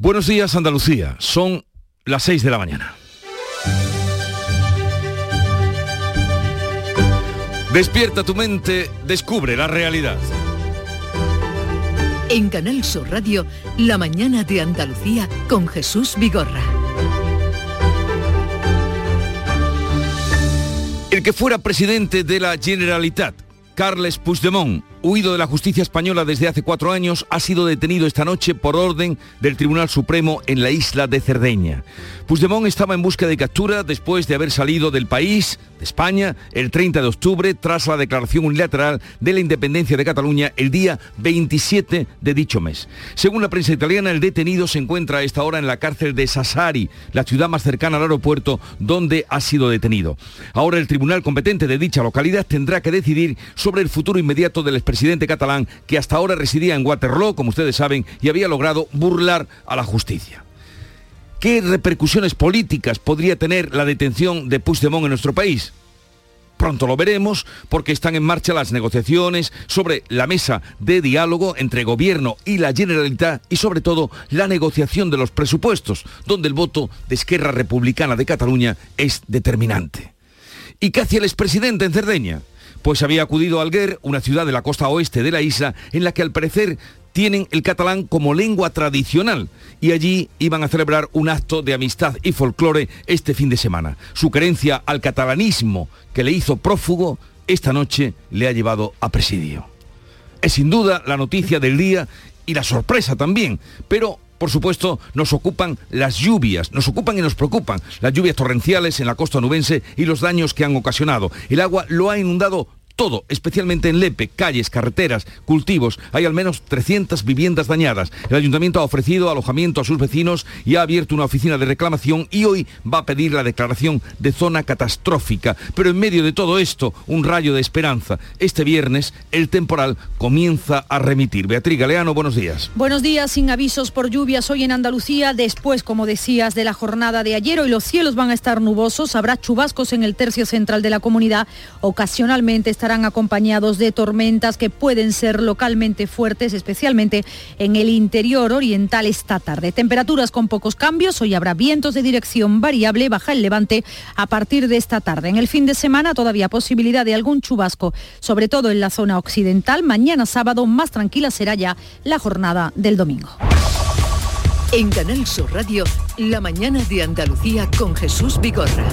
Buenos días Andalucía, son las 6 de la mañana. Despierta tu mente, descubre la realidad. En Canal Sur Radio, La mañana de Andalucía con Jesús Vigorra. El que fuera presidente de la Generalitat, Carles Puigdemont, huido de la justicia española desde hace cuatro años, ha sido detenido esta noche por orden del Tribunal Supremo en la isla de Cerdeña. Puigdemont estaba en busca de captura después de haber salido del país, de España, el 30 de octubre, tras la declaración unilateral de la independencia de Cataluña el día 27 de dicho mes. Según la prensa italiana, el detenido se encuentra a esta hora en la cárcel de Sassari, la ciudad más cercana al aeropuerto donde ha sido detenido. Ahora el tribunal competente de dicha localidad tendrá que decidir sobre el futuro inmediato del presidente catalán que hasta ahora residía en Waterloo, como ustedes saben, y había logrado burlar a la justicia. ¿Qué repercusiones políticas podría tener la detención de Puigdemont en nuestro país? Pronto lo veremos porque están en marcha las negociaciones sobre la mesa de diálogo entre gobierno y la Generalitat y sobre todo la negociación de los presupuestos, donde el voto de Esquerra Republicana de Cataluña es determinante. ¿Y qué hacía el expresidente en Cerdeña? Pues había acudido a Alguer, una ciudad de la costa oeste de la isla, en la que al parecer tienen el catalán como lengua tradicional y allí iban a celebrar un acto de amistad y folclore este fin de semana. Su creencia al catalanismo que le hizo prófugo esta noche le ha llevado a presidio. Es sin duda la noticia del día y la sorpresa también, pero por supuesto, nos ocupan las lluvias, nos ocupan y nos preocupan las lluvias torrenciales en la costa nubense y los daños que han ocasionado. El agua lo ha inundado todo, especialmente en Lepe, calles, carreteras, cultivos. Hay al menos 300 viviendas dañadas. El ayuntamiento ha ofrecido alojamiento a sus vecinos y ha abierto una oficina de reclamación y hoy va a pedir la declaración de zona catastrófica. Pero en medio de todo esto, un rayo de esperanza. Este viernes el temporal comienza a remitir. Beatriz Galeano, buenos días. Buenos días, sin avisos por lluvias hoy en Andalucía, después, como decías, de la jornada de ayer. Hoy los cielos van a estar nubosos, habrá chubascos en el tercio central de la comunidad. Ocasionalmente estará estarán acompañados de tormentas que pueden ser localmente fuertes, especialmente en el interior oriental esta tarde. Temperaturas con pocos cambios, hoy habrá vientos de dirección variable, baja el levante a partir de esta tarde. En el fin de semana todavía posibilidad de algún chubasco, sobre todo en la zona occidental. Mañana sábado más tranquila será ya la jornada del domingo. En Canal Sur Radio, la mañana de Andalucía con Jesús Vigorra.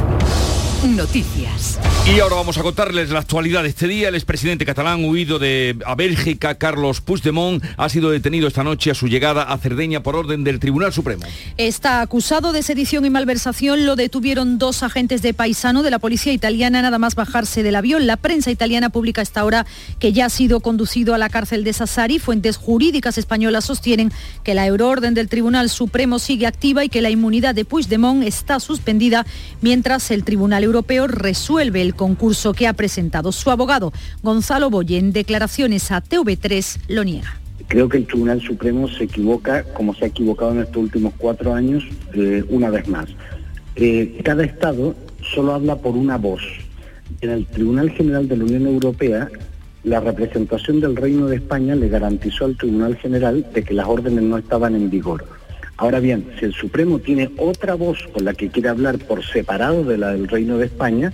Noticias. Y ahora vamos a contarles la actualidad de este día. El expresidente catalán huido de a Bélgica, Carlos Puigdemont, ha sido detenido esta noche a su llegada a Cerdeña por orden del Tribunal Supremo. Está acusado de sedición y malversación. Lo detuvieron dos agentes de paisano de la policía italiana nada más bajarse del avión. La prensa italiana publica esta hora que ya ha sido conducido a la cárcel de Sassari. Fuentes jurídicas españolas sostienen que la euroorden del Tribunal Supremo sigue activa y que la inmunidad de Puigdemont está suspendida mientras el Tribunal Europeo resuelve el concurso que ha presentado su abogado. Gonzalo Boye, en declaraciones a TV3, lo niega. Creo que el Tribunal Supremo se equivoca, como se ha equivocado en estos últimos cuatro años, eh, una vez más. Eh, cada Estado solo habla por una voz. En el Tribunal General de la Unión Europea, la representación del Reino de España le garantizó al Tribunal General de que las órdenes no estaban en vigor. Ahora bien, si el Supremo tiene otra voz con la que quiere hablar por separado de la del Reino de España,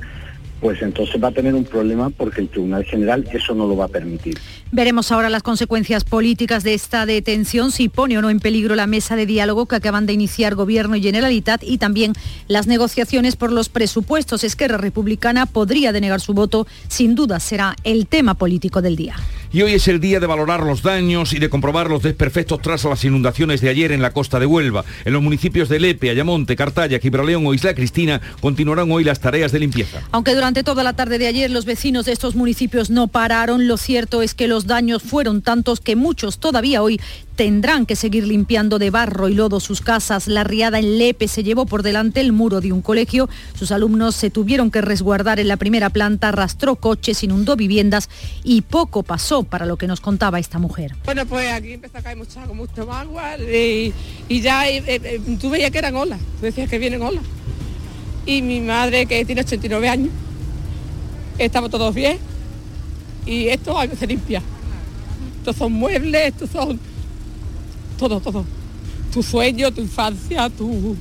pues entonces va a tener un problema porque el Tribunal General eso no lo va a permitir. Veremos ahora las consecuencias políticas de esta detención, si pone o no en peligro la mesa de diálogo que acaban de iniciar Gobierno y Generalitat y también las negociaciones por los presupuestos. Esquerra Republicana podría denegar su voto, sin duda será el tema político del día. Y hoy es el día de valorar los daños y de comprobar los desperfectos tras las inundaciones de ayer en la costa de Huelva. En los municipios de Lepe, Ayamonte, Cartaya, Gibraleón o Isla Cristina continuarán hoy las tareas de limpieza. Aunque durante toda la tarde de ayer los vecinos de estos municipios no pararon, lo cierto es que los daños fueron tantos que muchos todavía hoy tendrán que seguir limpiando de barro y lodo sus casas. La riada en Lepe se llevó por delante el muro de un colegio. Sus alumnos se tuvieron que resguardar en la primera planta, arrastró coches, inundó viviendas y poco pasó para lo que nos contaba esta mujer. Bueno, pues aquí empezó a caer mucha, mucho agua y, ya eh, eh, tú veías que eran olas, decías que vienen olas. Y mi madre, que tiene 89 años, estamos todos bien y esto se limpia. Estos son muebles, estos son todo, todo. tu sueño, tu infancia, tu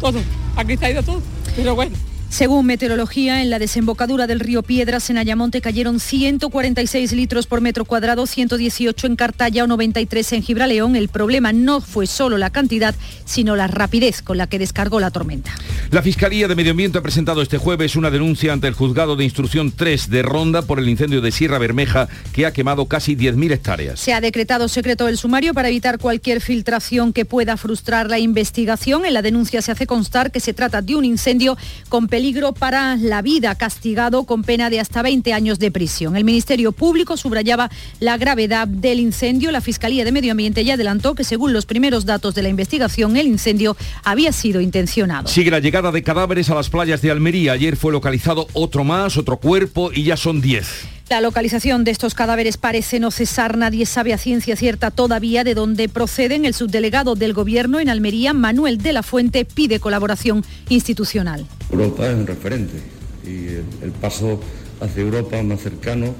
todo. Aquí está ido todo. Pero bueno. Según meteorología, en la desembocadura del río Piedras en Ayamonte cayeron 146 litros por metro cuadrado, 118 en Cartaya o 93 en Gibraleón. El problema no fue solo la cantidad, sino la rapidez con la que descargó la tormenta. La Fiscalía de Medio Ambiente ha presentado este jueves una denuncia ante el Juzgado de Instrucción 3 de Ronda por el incendio de Sierra Bermeja que ha quemado casi 10.000 hectáreas. Se ha decretado secreto el sumario para evitar cualquier filtración que pueda frustrar la investigación. En la denuncia se hace constar que se trata de un incendio con peligro para la vida, castigado con pena de hasta 20 años de prisión. El Ministerio Público subrayaba la gravedad del incendio. La Fiscalía de Medio Ambiente ya adelantó que según los primeros datos de la investigación, el incendio había sido intencionado. Sigue la llegada de cadáveres a las playas de Almería. Ayer fue localizado otro más, otro cuerpo y ya son 10. La localización de estos cadáveres parece no cesar. Nadie sabe a ciencia cierta todavía de dónde proceden. El subdelegado del Gobierno en Almería, Manuel de la Fuente, pide colaboración institucional. Europa es un referente y el paso hacia Europa más cercano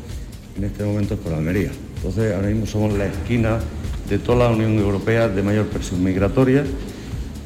en este momento es por Almería. Entonces ahora mismo somos la esquina de toda la Unión Europea de mayor presión migratoria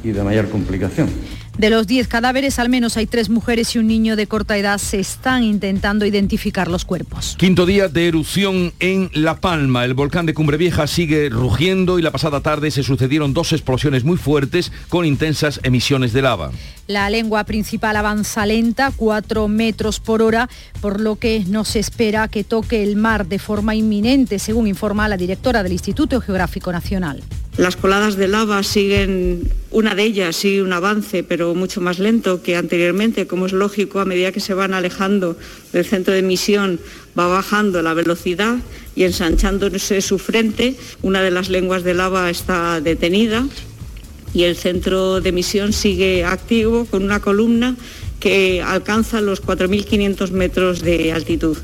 y de mayor complicación. De los 10 cadáveres, al menos hay tres mujeres y un niño de corta edad. Se están intentando identificar los cuerpos. Quinto día de erupción en La Palma. El volcán de Cumbre Vieja sigue rugiendo y la pasada tarde se sucedieron dos explosiones muy fuertes con intensas emisiones de lava. La lengua principal avanza lenta, 4 metros por hora, por lo que no se espera que toque el mar de forma inminente, según informa la directora del Instituto Geográfico Nacional. Las coladas de lava siguen, una de ellas sigue un avance, pero mucho más lento que anteriormente, como es lógico, a medida que se van alejando del centro de emisión va bajando la velocidad y ensanchándose su frente. Una de las lenguas de lava está detenida y el centro de emisión sigue activo con una columna que alcanza los 4.500 metros de altitud.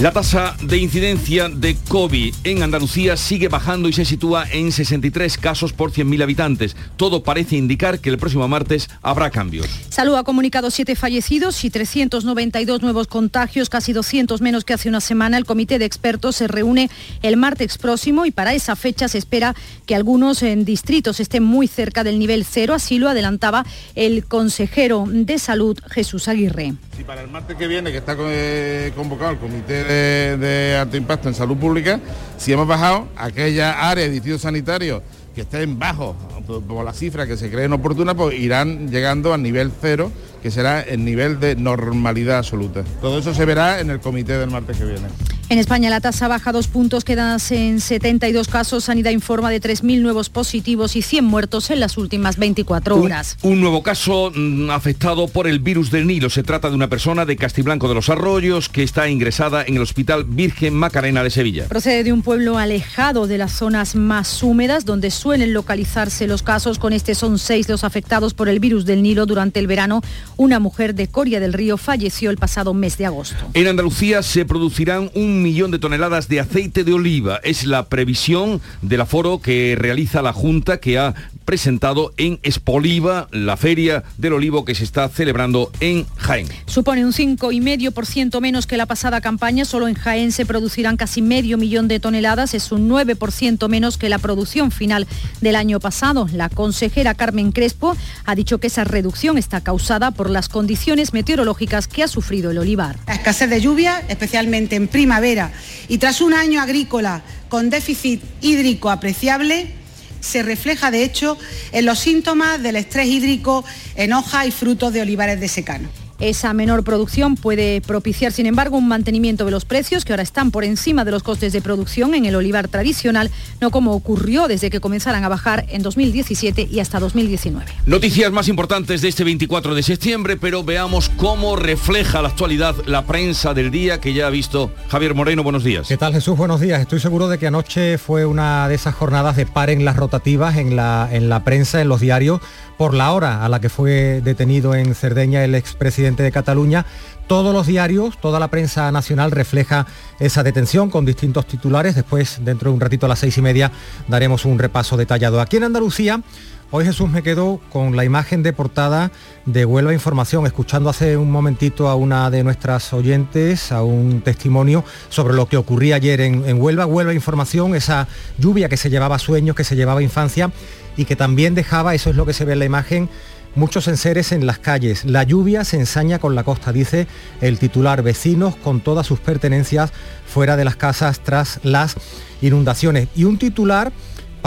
La tasa de incidencia de COVID en Andalucía sigue bajando y se sitúa en 63 casos por 100.000 habitantes. Todo parece indicar que el próximo martes habrá cambios. Salud ha comunicado siete fallecidos y 392 nuevos contagios, casi 200 menos que hace una semana. El comité de expertos se reúne el martes próximo y para esa fecha se espera que algunos en distritos estén muy cerca del nivel cero. Así lo adelantaba el consejero de salud Jesús Aguirre. Si para el martes que viene, que está eh, convocado el comité de, alto impacto en salud pública, si hemos bajado aquella área de distrito sanitario que estén bajos por, la cifra que se creen oportuna, pues irán llegando al nivel cero, que será el nivel de normalidad absoluta. Todo eso se verá en el comité del martes que viene. En España la tasa baja dos puntos, quedan en 72 casos. Sanidad informa de 3.000 nuevos positivos y 100 muertos en las últimas 24 horas. Un, nuevo caso mm, afectado por el virus del Nilo. Se trata de una persona de Castiblanco de los Arroyos que está ingresada en el Hospital Virgen Macarena de Sevilla. Procede de un pueblo alejado de las zonas más húmedas donde suelen localizarse los casos. Con este son seis los afectados por el virus del Nilo durante el verano. Una mujer de Coria del Río falleció el pasado mes de agosto. En Andalucía se producirán un millón de toneladas de aceite de oliva. Es la previsión del aforo que realiza la Junta que ha presentado en Espoliva, la feria del olivo que se está celebrando en Jaén. Supone un 5,5% menos que la pasada campaña. Solo en Jaén se producirán casi medio millón de toneladas. Es un 9% menos que la producción final del año pasado. La consejera Carmen Crespo ha dicho que esa reducción está causada por las condiciones meteorológicas que ha sufrido el olivar. La escasez de lluvia, especialmente en primavera, y tras un año agrícola con déficit hídrico apreciable, se refleja de hecho en los síntomas del estrés hídrico en hojas y frutos de olivares de secano. Esa menor producción puede propiciar, sin embargo, un mantenimiento de los precios que ahora están por encima de los costes de producción en el olivar tradicional, no como ocurrió desde que comenzaran a bajar en 2017 y hasta 2019. Noticias más importantes de este 24 de septiembre, pero veamos cómo refleja la actualidad la prensa del día que ya ha visto Javier Moreno. Buenos días. ¿Qué tal Jesús? Buenos días. Estoy seguro de que anoche fue una de esas jornadas de par en las rotativas en la, en la prensa, en los diarios por la hora a la que fue detenido en Cerdeña el expresidente de Cataluña. Todos los diarios, toda la prensa nacional refleja esa detención con distintos titulares. Después, dentro de un ratito a las seis y media, daremos un repaso detallado. Aquí en Andalucía, Hoy Jesús me quedó con la imagen de portada de Huelva Información, escuchando hace un momentito a una de nuestras oyentes, a un testimonio sobre lo que ocurría ayer en, en Huelva. Huelva Información, esa lluvia que se llevaba sueños, que se llevaba infancia y que también dejaba, eso es lo que se ve en la imagen, muchos enseres en las calles. La lluvia se ensaña con la costa, dice el titular. Vecinos con todas sus pertenencias fuera de las casas tras las inundaciones. Y un titular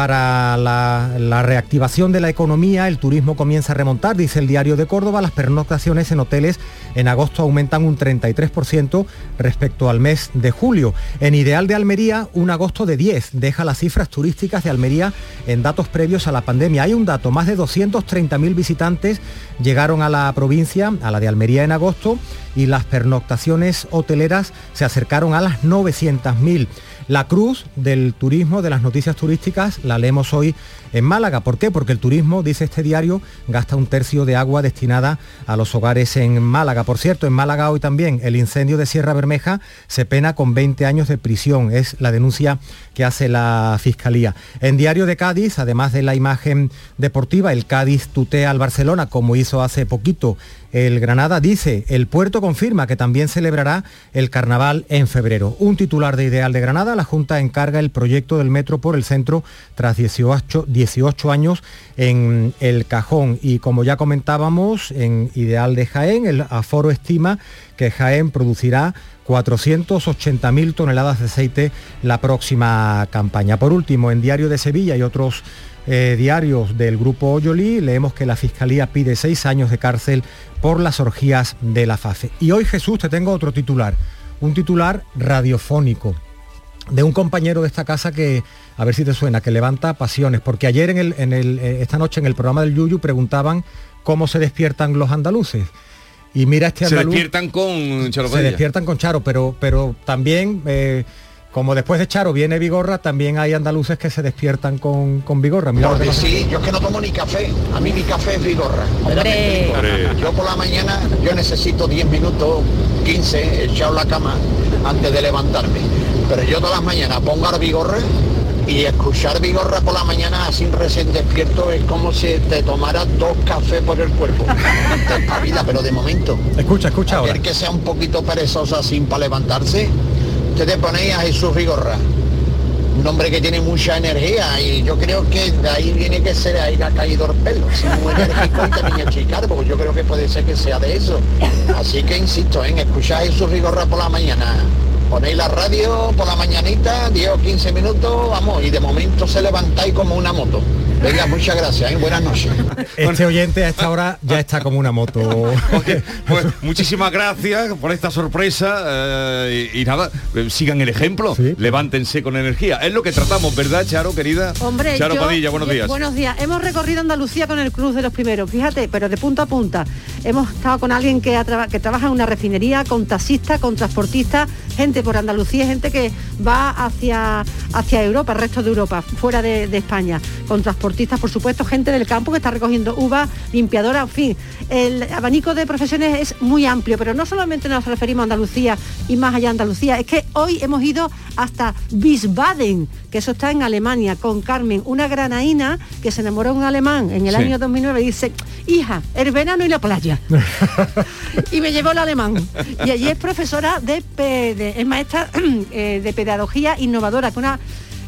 para la, reactivación de la economía, el turismo comienza a remontar, dice el diario de Córdoba, las pernoctaciones en hoteles en agosto aumentan un 33% respecto al mes de julio. En Ideal de Almería, un agosto de 10, deja las cifras turísticas de Almería en datos previos a la pandemia. Hay un dato, más de 230.000 visitantes llegaron a la provincia, a la de Almería en agosto, y las pernoctaciones hoteleras se acercaron a las 900.000. La cruz del turismo, de las noticias turísticas, la leemos hoy en Málaga. ¿Por qué? Porque el turismo, dice este diario, gasta un tercio de agua destinada a los hogares en Málaga. Por cierto, en Málaga hoy también el incendio de Sierra Bermeja se pena con 20 años de prisión. Es la denuncia que hace la Fiscalía. En Diario de Cádiz, además de la imagen deportiva, el Cádiz tutea al Barcelona, como hizo hace poquito el Granada dice, el puerto confirma que también celebrará el carnaval en febrero. Un titular de Ideal de Granada, la Junta encarga el proyecto del metro por el centro tras 18, 18 años en el cajón. Y como ya comentábamos, en Ideal de Jaén, el aforo estima que Jaén producirá 480.000 toneladas de aceite la próxima campaña. Por último, en Diario de Sevilla y otros eh, diarios del grupo Oyoli leemos que la Fiscalía pide seis años de cárcel por las orgías de la FAFE. Y hoy Jesús te tengo otro titular, un titular radiofónico de un compañero de esta casa que, a ver si te suena, que levanta pasiones, porque ayer en, el, en el, eh, esta noche en el programa del Yuyu preguntaban cómo se despiertan los andaluces. Y mira este andaluz... Se despiertan con Charo. Se despiertan con Charo, pero, pero también... Eh, como después de Charo viene Vigorra, también hay andaluces que se despiertan con, con Vigorra. Mira sí, yo es que no tomo ni café. A mí mi café es Vigorra. Yo por la mañana, yo necesito 10 minutos, 15, echado la cama antes de levantarme. Pero yo todas las mañanas pongo a Vigorra y escuchar Vigorra por la mañana sin recién despierto es como si te tomara dos cafés por el cuerpo. vida, pero de momento. Escucha, escucha a Ver que sea un poquito perezosa sin para levantarse usted te pone a Jesús Vigorra, un hombre que tiene mucha energía y yo creo que de ahí viene que se le haya caído el pelo, es muy enérgico y también chicar, porque yo creo que puede ser que sea de eso. Así que insisto en escuchar a Jesús Vigorra por la mañana. Ponéis la radio por la mañanita, 10 o 15 minutos, vamos, y de momento se levantáis como una moto. Venga, muchas gracias, ¿eh? buenas noches. Este oyente a esta hora ya está como una moto. pues muchísimas gracias por esta sorpresa eh, y, nada, eh, sigan el ejemplo, levántense con energía. Es lo que tratamos, ¿verdad, Charo, querida? Hombre, Charo Padilla, buenos días. Buenos días. Hemos recorrido Andalucía con el Cruz de los Primeros, fíjate, pero de punta a punta. Hemos estado con alguien que, que trabaja en una refinería, con taxistas, con transportistas, gente por Andalucía, gente que va hacia, hacia Europa, el resto de Europa, fuera de, de España, con transportistas por supuesto, gente del campo que está recogiendo uva, limpiadora, en fin. El abanico de profesiones es muy amplio, pero no solamente nos referimos a Andalucía y más allá de Andalucía, es que hoy hemos ido hasta Wiesbaden, que eso está en Alemania, con Carmen, una granaína que se enamoró de un alemán en el año 2009 y dice, hija, el verano y la playa. y me llevó el alemán. Y allí es profesora de, es maestra eh, de pedagogía innovadora, con una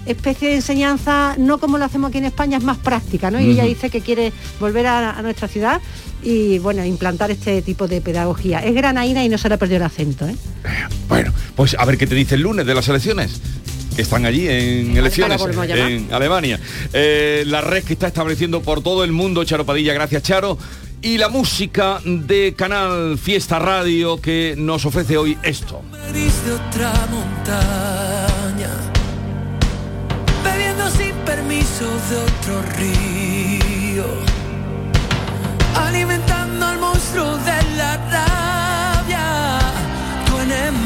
especie de enseñanza, no como lo hacemos aquí en España, es más práctica, ¿no? Y ella dice que quiere volver a, nuestra ciudad y bueno, implantar este tipo de pedagogía. Es granaína y no se le ha perdido el acento, ¿eh? Bueno, pues a ver qué te dice el lunes de las elecciones están allí en elecciones en Alemania. Eh, la red que está estableciendo por todo el mundo, Charo Padilla, gracias Charo. Y la música de Canal Fiesta Radio que nos ofrece hoy esto permiso de otro río, alimentando al monstruo de la rabia, tu enemigo.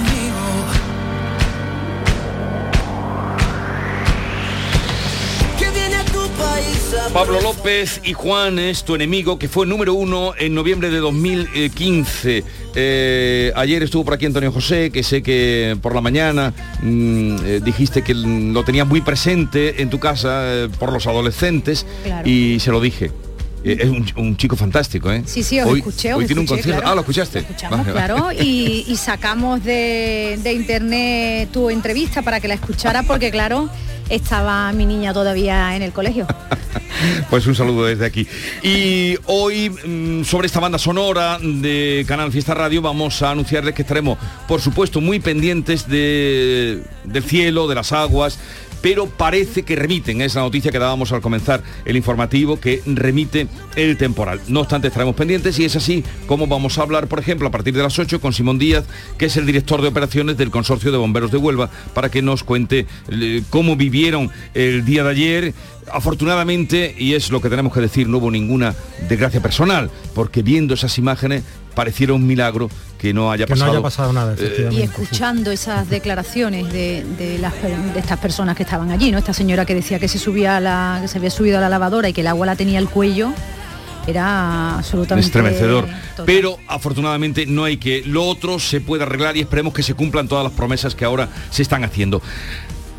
Pablo López y Juan es tu enemigo, que fue número uno en noviembre de 2015. Eh, ayer estuvo por aquí Antonio José, que sé que por la mañana mm, eh, dijiste que lo tenías muy presente en tu casa eh, por los adolescentes Claro. y se lo dije. Es un, un chico fantástico, ¿eh? Sí, sí, os hoy, escuché, os Hoy tiene un concierto. claro. Ah, ¿lo escuchaste? Escuchamos, Vale, vale. claro, y, y sacamos de, de internet tu entrevista para que la escuchara porque claro, estaba mi niña todavía en el colegio. Pues un saludo desde aquí. Y hoy, mm, sobre esta banda sonora de Canal Fiesta Radio, vamos a anunciarles que estaremos, por supuesto, muy pendientes de- del cielo, de las aguas, pero parece que remiten, es la noticia que dábamos al comenzar el informativo, que remite el temporal. No obstante, estaremos pendientes y es así como vamos a hablar, por ejemplo, a partir de las 8 con Simón Díaz, que es el director de operaciones del Consorcio de Bomberos de Huelva, para que nos cuente eh, cómo vivieron el día de ayer. Afortunadamente, y es lo que tenemos que decir, no hubo ninguna desgracia personal, porque viendo esas imágenes pareciera un milagro que no haya Que no pasado. haya pasado nada, eh, Y escuchando esas declaraciones de, de las de estas personas que estaban allí, ¿no? Esta señora que decía que se subía a la, que se había subido a la lavadora y que el agua la tenía al cuello, era absolutamente estremecedor. total. Pero afortunadamente no hay que. Lo otro se puede arreglar y esperemos que se cumplan todas las promesas que ahora se están haciendo.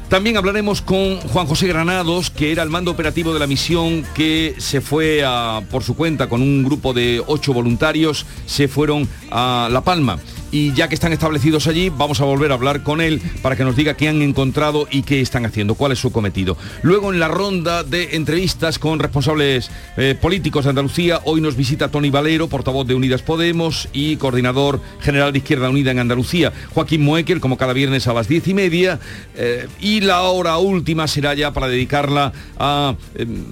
También hablaremos con Juan José Granados, que era el mando operativo de la misión que se fue a- por su cuenta con un grupo de ocho voluntarios, se fueron a La Palma. Y ya que están establecidos allí, vamos a volver a hablar con él para que nos diga qué han encontrado y qué están haciendo, cuál es su cometido. Luego en la ronda de entrevistas con responsables eh, políticos de Andalucía, hoy nos visita Tony Valero, portavoz de Unidas Podemos y coordinador general de Izquierda Unida en Andalucía, Joaquín Moekel, como cada viernes a las diez y media, eh, y la hora última será ya para dedicarla a... em,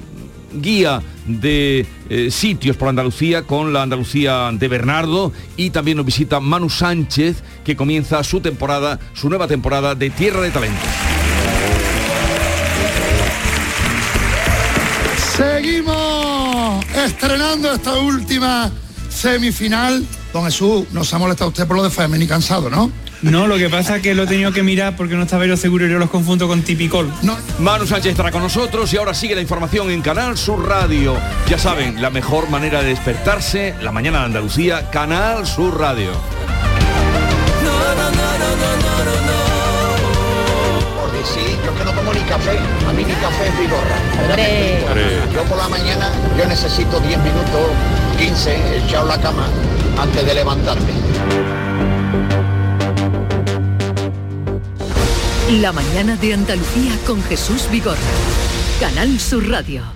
guía de eh, sitios por Andalucía con la Andalucía de Bernardo y también nos visita Manu Sánchez que comienza su temporada, su nueva temporada de Tierra de Talentos. Seguimos estrenando esta última semifinal. Don Jesús, no se ha molestado usted por lo de Femen y cansado, ¿no? No, lo que pasa es que lo he tenido que mirar porque no estaba yo seguro y yo los confundo con Tipicol. Manu Sánchez estará con nosotros y ahora sigue la información en Canal Sur Radio. Ya saben, la mejor manera de despertarse, la mañana de Andalucía, Canal Sur Radio. Porque sí, yo que no tomo ni café, a mí ni café es vigorra. Yo por la mañana, yo necesito 10 minutos, 15, echado la cama antes de levantarme. La mañana de Andalucía con Jesús Vigorra. Canal Sur Radio.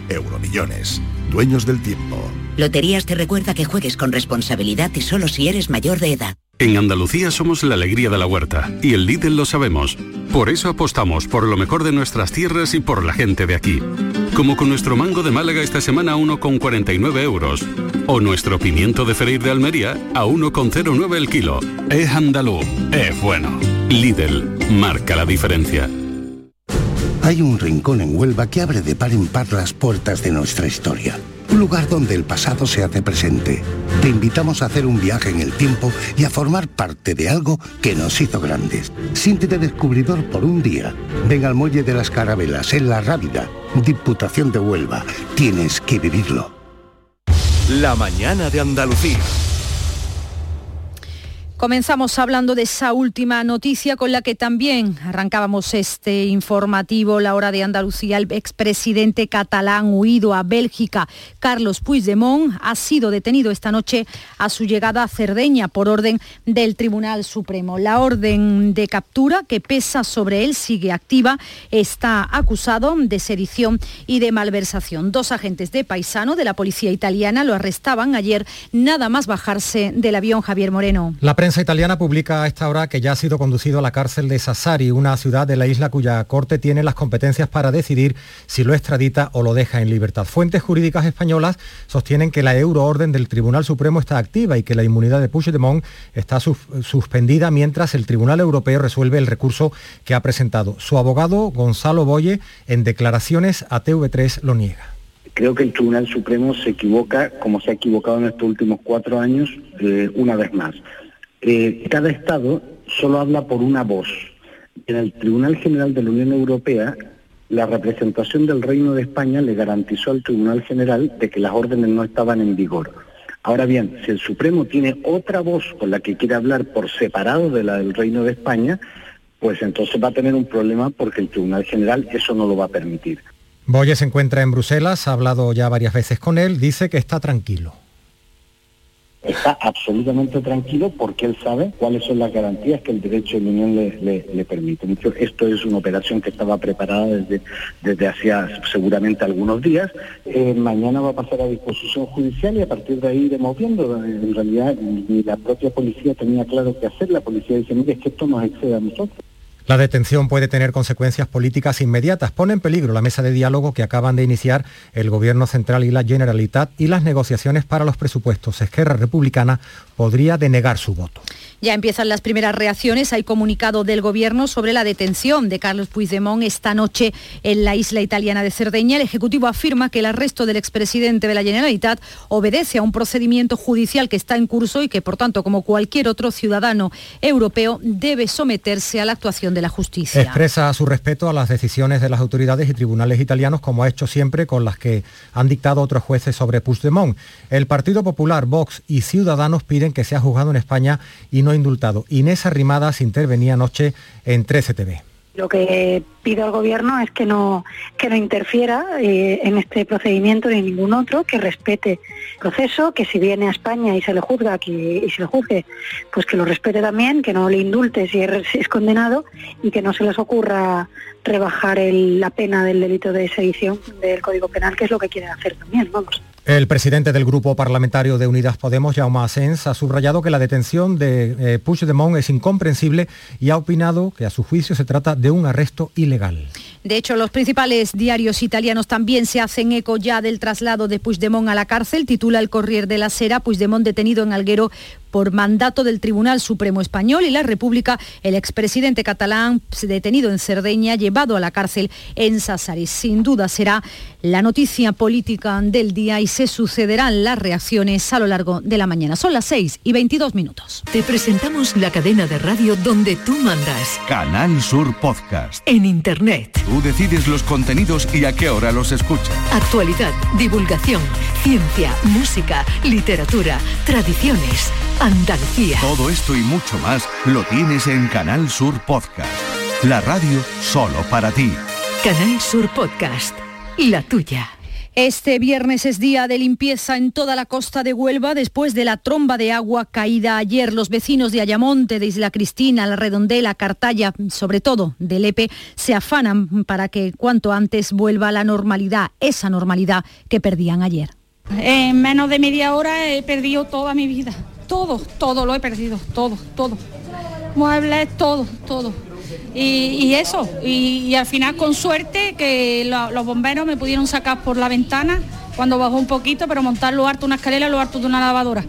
Euromillones, dueños del tiempo. Loterías te recuerda que juegues con responsabilidad y solo si eres mayor de edad. En Andalucía somos la alegría de la huerta y el Lidl lo sabemos. Por eso apostamos por lo mejor de nuestras tierras y por la gente de aquí. Como con nuestro mango de Málaga esta semana a 1,49 euros. O nuestro pimiento de freír de Almería a 1,09 el kilo. Es andaluz, es bueno. Lidl, marca la diferencia. Hay un rincón en Huelva que abre de par en par las puertas de nuestra historia. Un lugar donde el pasado se hace presente. Te invitamos a hacer un viaje en el tiempo y a formar parte de algo que nos hizo grandes. Siéntete descubridor por un día. Ven al Muelle de las Carabelas, en La Rábida, Diputación de Huelva. Tienes que vivirlo. La mañana de Andalucía. Comenzamos hablando de esa última noticia con la que también arrancábamos este informativo, la hora de Andalucía. El expresidente catalán huido a Bélgica, Carlos Puigdemont, ha sido detenido esta noche a su llegada a Cerdeña por orden del Tribunal Supremo. La orden de captura que pesa sobre él sigue activa. Está acusado de sedición y de malversación. Dos agentes de paisano de la policía italiana lo arrestaban ayer nada más bajarse del avión Javier Moreno. Prensa italiana publica a esta hora que ya ha sido conducido a la cárcel de Sassari, una ciudad de la isla cuya corte tiene las competencias para decidir si lo extradita o lo deja en libertad. Fuentes jurídicas españolas sostienen que la euroorden del Tribunal Supremo está activa y que la inmunidad de Puigdemont está suspendida mientras el Tribunal Europeo resuelve el recurso que ha presentado. Su abogado, Gonzalo Boye, en declaraciones a TV3 lo niega creo que el Tribunal Supremo se equivoca, como se ha equivocado en estos últimos cuatro años, eh, una vez más. Eh, cada Estado solo habla por una voz. En el Tribunal General de la Unión Europea, la representación del Reino de España le garantizó al Tribunal General de que las órdenes no estaban en vigor. Ahora bien, si el Supremo tiene otra voz con la que quiere hablar por separado de la del Reino de España, pues entonces va a tener un problema porque el Tribunal General eso no lo va a permitir. Boye se encuentra en Bruselas, ha hablado ya varias veces con él, dice que está tranquilo está absolutamente tranquilo porque él sabe cuáles son las garantías que el derecho de Unión le, permite. Esto es una operación que estaba preparada desde, desde hacía seguramente algunos días. Eh, mañana va a pasar a disposición judicial y a partir de ahí iremos viendo. En realidad ni la propia policía tenía claro qué hacer. La policía dice, mire, es que esto nos excede a nosotros. La detención puede tener consecuencias políticas inmediatas. Pone en peligro la mesa de diálogo que acaban de iniciar el Gobierno Central y la Generalitat y las negociaciones para los presupuestos. Esquerra Republicana podría denegar su voto. Ya empiezan las primeras reacciones. Hay comunicado del Gobierno sobre la detención de Carlos Puigdemont esta noche en la isla italiana de Cerdeña. El Ejecutivo afirma que el arresto del expresidente de la Generalitat obedece a un procedimiento judicial que está en curso y que, por tanto, como cualquier otro ciudadano europeo, debe someterse a la actuación de la justicia. Expresa su respeto a las decisiones de las autoridades y tribunales italianos, como ha hecho siempre con las que han dictado otros jueces sobre Puigdemont. El Partido Popular, Vox y Ciudadanos piden que sea juzgado en España y no indultado. Inés Arrimadas intervenía anoche en 13TV. Lo que pido al gobierno es que no, que no interfiera eh, en este procedimiento ni en ningún otro, que respete el proceso, que si viene a España y se le juzga que, y se le juzgue, pues que lo respete también, que no le indulte si es, condenado y que no se les ocurra rebajar la pena del delito de sedición del Código Penal, que es lo que quieren hacer también, vamos. El presidente del Grupo Parlamentario de Unidas Podemos, Jaume Asens, ha subrayado que la detención de eh, Puigdemont es incomprensible y ha opinado que a su juicio se trata de un arresto ilegal. De hecho, los principales diarios italianos también se hacen eco ya del traslado de Puigdemont a la cárcel. Titula el Corrier de la Sera, Puigdemont detenido en Alguero por mandato del Tribunal Supremo Español y la República, el expresidente catalán detenido en Cerdeña, llevado a la cárcel en Sassari. Sin duda será la noticia política del día y se sucederán las reacciones a lo largo de la mañana. Son las 6 y 22 minutos. Te presentamos la cadena de radio donde tú mandas. Canal Sur Podcast. En Internet. Tú decides los contenidos y a qué hora los escuchas. Actualidad, divulgación, ciencia, música, literatura, tradiciones Andalucía. Todo esto y mucho más lo tienes en Canal Sur Podcast. La radio solo para ti. Canal Sur Podcast. La tuya. Este viernes es día de limpieza en toda la costa de Huelva después de la tromba de agua caída ayer. Los vecinos de Ayamonte, de Isla Cristina, La Redondela, Cartaya, sobre todo de Lepe, se afanan para que cuanto antes vuelva a la normalidad, esa normalidad que perdían ayer. En menos de media hora he perdido toda mi vida todo, todo lo he perdido, todo, todo. Muebles, todo, todo. Y, eso, y, al final con suerte que los bomberos me pudieron sacar por la ventana cuando bajó un poquito, pero montar lo harto una escalera, lo harto de una lavadora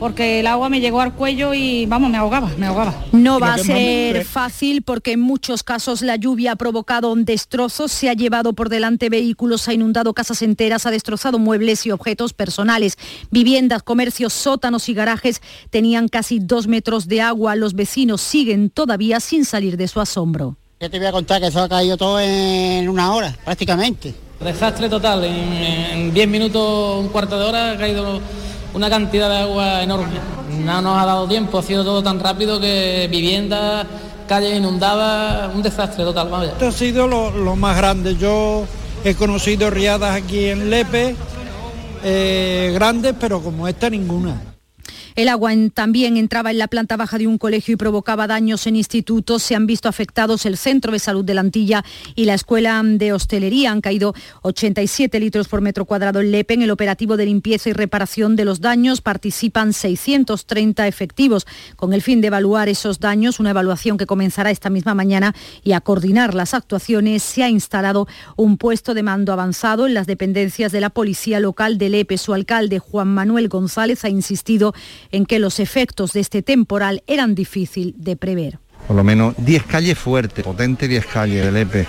porque el agua me llegó al cuello y vamos, me ahogaba, me ahogaba. No va a ser fácil porque en muchos casos la lluvia ha provocado destrozos, se ha llevado por delante vehículos, ha inundado casas enteras, ha destrozado muebles y objetos personales. Viviendas, comercios, sótanos y garajes tenían casi dos metros de agua. Los vecinos siguen todavía sin salir de su asombro. Yo te voy a contar que eso ha caído todo en una hora, prácticamente. Desastre total, en 10 minutos, un cuarto de hora ha caído una cantidad de agua enorme. No nos ha dado tiempo, ha sido todo tan rápido que viviendas, calles inundadas, un desastre total. Esto ha sido lo, más grande. Yo he conocido riadas aquí en Lepe, eh, grandes, pero como esta ninguna. El agua también entraba en la planta baja de un colegio y provocaba daños en institutos. Se han visto afectados el Centro de Salud de la Antilla y la Escuela de Hostelería. Han caído 87 litros por metro cuadrado en Lepe. En el operativo de limpieza y reparación de los daños participan 630 efectivos con el fin de evaluar esos daños, una evaluación que comenzará esta misma mañana y a coordinar las actuaciones se ha instalado un puesto de mando avanzado en las dependencias de la Policía Local de Lepe. Su alcalde Juan Manuel González ha insistido en que los efectos de este temporal eran difícil de prever. Por lo menos 10 calles fuertes, potente 10 calles de Lepe,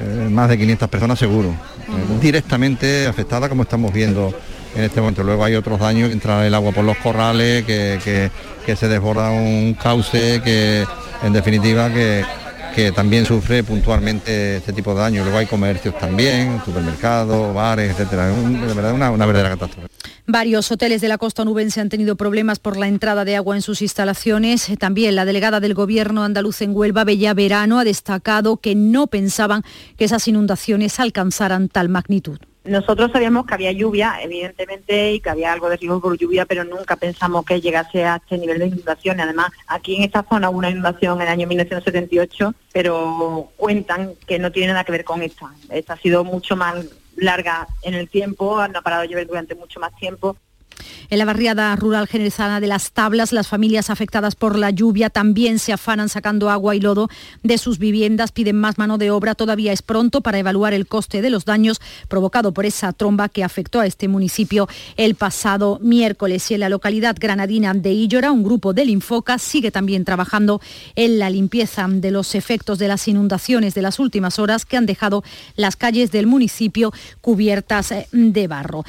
eh, más de 500 personas seguro, eh, directamente afectadas como estamos viendo en este momento. Luego hay otros daños, entra el agua por los corrales, que, que se desborda un cauce, que en definitiva que, que también sufre puntualmente este tipo de daños. Luego hay comercios también, supermercados, bares, etcétera. De verdad, una, una verdadera catástrofe. Varios hoteles de la costa onubense han tenido problemas por la entrada de agua en sus instalaciones. También la delegada del gobierno andaluz en Huelva, Bella Verano, ha destacado que no pensaban que esas inundaciones alcanzaran tal magnitud. Nosotros sabíamos que había lluvia, evidentemente, y que había algo de riesgo por lluvia, pero nunca pensamos que llegase a este nivel de inundación. Además, aquí en esta zona hubo una inundación en el año 1978, pero cuentan que no tiene nada que ver con esta. Esta ha sido mucho más larga en el tiempo, han parado de llover durante mucho más tiempo. En la barriada rural generalizada de Las Tablas, las familias afectadas por la lluvia también se afanan sacando agua y lodo de sus viviendas, piden más mano de obra. Todavía es pronto para evaluar el coste de los daños provocado por esa tromba que afectó a este municipio el pasado miércoles. Y en la localidad granadina de Illora, un grupo del Infoca sigue también trabajando en la limpieza de los efectos de las inundaciones de las últimas horas que han dejado las calles del municipio cubiertas eh, de barro.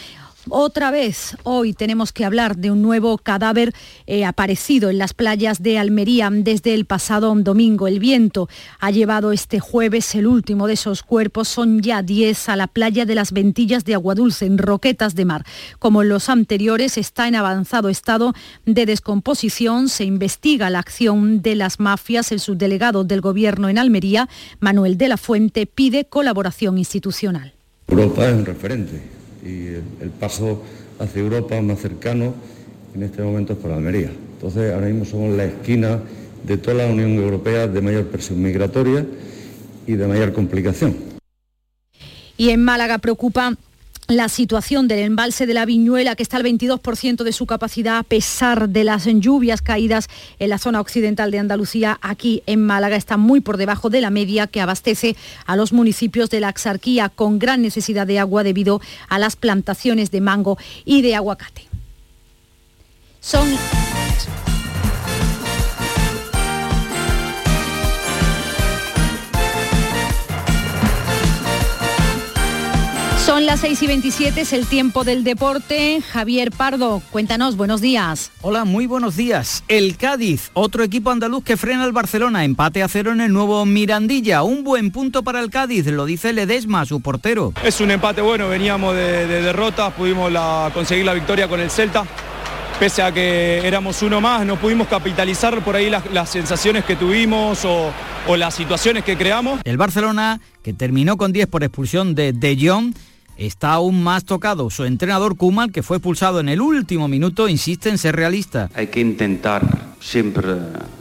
Otra vez, hoy tenemos que hablar de un nuevo cadáver eh, aparecido en las playas de Almería desde el pasado domingo. El viento ha llevado este jueves el último de esos cuerpos. Son ya 10 a la playa de las Ventillas de Aguadulce, en Roquetas de Mar. Como los anteriores, está en avanzado estado de descomposición. Se investiga la acción de las mafias. El subdelegado del Gobierno en Almería, Manuel de la Fuente, pide colaboración institucional. Europa es un referente y el, paso hacia Europa más cercano en este momento es por Almería. Entonces ahora mismo somos la esquina de toda la Unión Europea de mayor presión migratoria y de mayor complicación. Y en Málaga preocupa la situación del embalse de la Viñuela, que está al 22% de su capacidad a pesar de las lluvias caídas en la zona occidental de Andalucía, aquí en Málaga, está muy por debajo de la media que abastece a los municipios de la Axarquía con gran necesidad de agua debido a las plantaciones de mango y de aguacate. Son Son las 6 y 27, es el tiempo del deporte. Javier Pardo, cuéntanos, buenos días. Hola, muy buenos días. El Cádiz, otro equipo andaluz que frena al Barcelona, empate a cero en el nuevo Mirandilla. Un buen punto para el Cádiz, lo dice Ledesma, su portero. Es un empate bueno, veníamos de, derrotas, pudimos conseguir la victoria con el Celta pese a que éramos uno más, no pudimos capitalizar por ahí las, sensaciones que tuvimos o, o, las situaciones que creamos. El Barcelona, que terminó con 10 por expulsión de De Jong, está aún más tocado. Su entrenador Kumal, que fue expulsado en el último minuto, insiste en ser realista. Hay que intentar siempre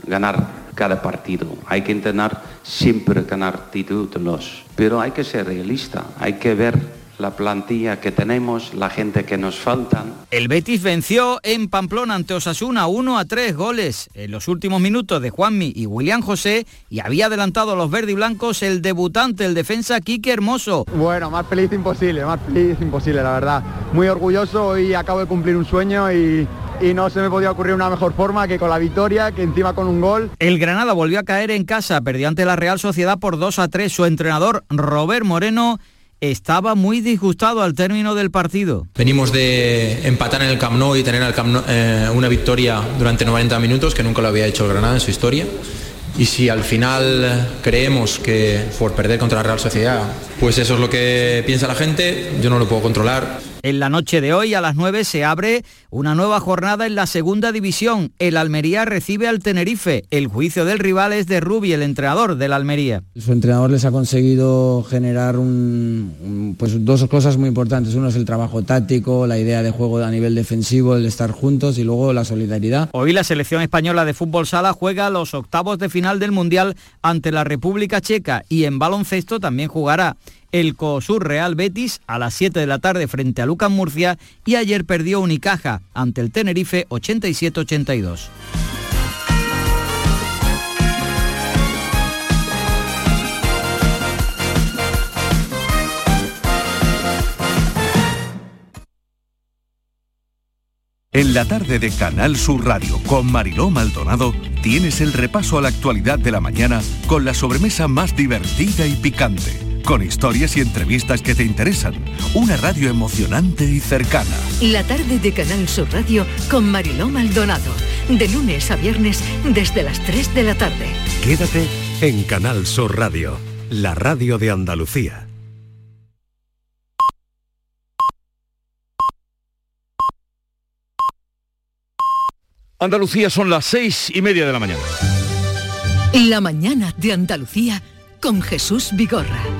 ganar cada partido. Hay que intentar siempre ganar títulos. Pero hay que ser realista. Hay que ver la plantilla que tenemos, la gente que nos faltan. El Betis venció en Pamplona ante Osasuna 1 a 3 goles en los últimos minutos de Juanmi y William José y había adelantado a los verde y blancos el debutante, el defensa Quique Hermoso. Bueno, más feliz imposible, más feliz imposible, la verdad. Muy orgulloso y acabo de cumplir un sueño y, y no se me podía ocurrir una mejor forma que con la victoria, que encima con un gol. El Granada volvió a caer en casa, perdió ante la Real Sociedad por 2 a 3. Su entrenador, Robert Moreno, estaba muy disgustado al término del partido. Venimos de empatar en el Camp Nou y tener el Camp eh, una victoria durante 90 minutos que nunca lo había hecho el Granada en su historia. Y si al final creemos que por perder contra la Real Sociedad, pues eso es lo que piensa la gente, yo no lo puedo controlar. En la noche de hoy a las 9 se abre una nueva jornada en la segunda división. El Almería recibe al Tenerife. El juicio del rival es de Rubi, el entrenador del Almería. Su entrenador les ha conseguido generar un, pues dos cosas muy importantes. Uno es el trabajo táctico, la idea de juego a nivel defensivo, el estar juntos y luego la solidaridad. Hoy la selección española de fútbol sala juega los octavos de final del Mundial ante la República Checa y en baloncesto también jugará el COSUR Real Betis a las 7 de la tarde frente a Lucas Murcia y ayer perdió Unicaja ante el Tenerife 87-82. En la tarde de Canal Sur Radio con Mariló Maldonado tienes el repaso a la actualidad de la mañana con la sobremesa más divertida y picante, con historias y entrevistas que te interesan. Una radio emocionante y cercana. La tarde de Canal Sur Radio con Mariló Maldonado. De lunes a viernes desde las 3 de la tarde. Quédate en Canal Sur Radio, la radio de Andalucía. Andalucía son las seis y media de la mañana. La mañana de Andalucía con Jesús Vigorra.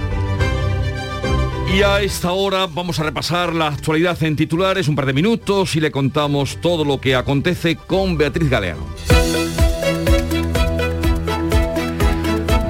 Y a esta hora vamos a repasar la actualidad en titulares, un par de minutos y le contamos todo lo que acontece con Beatriz Galeano.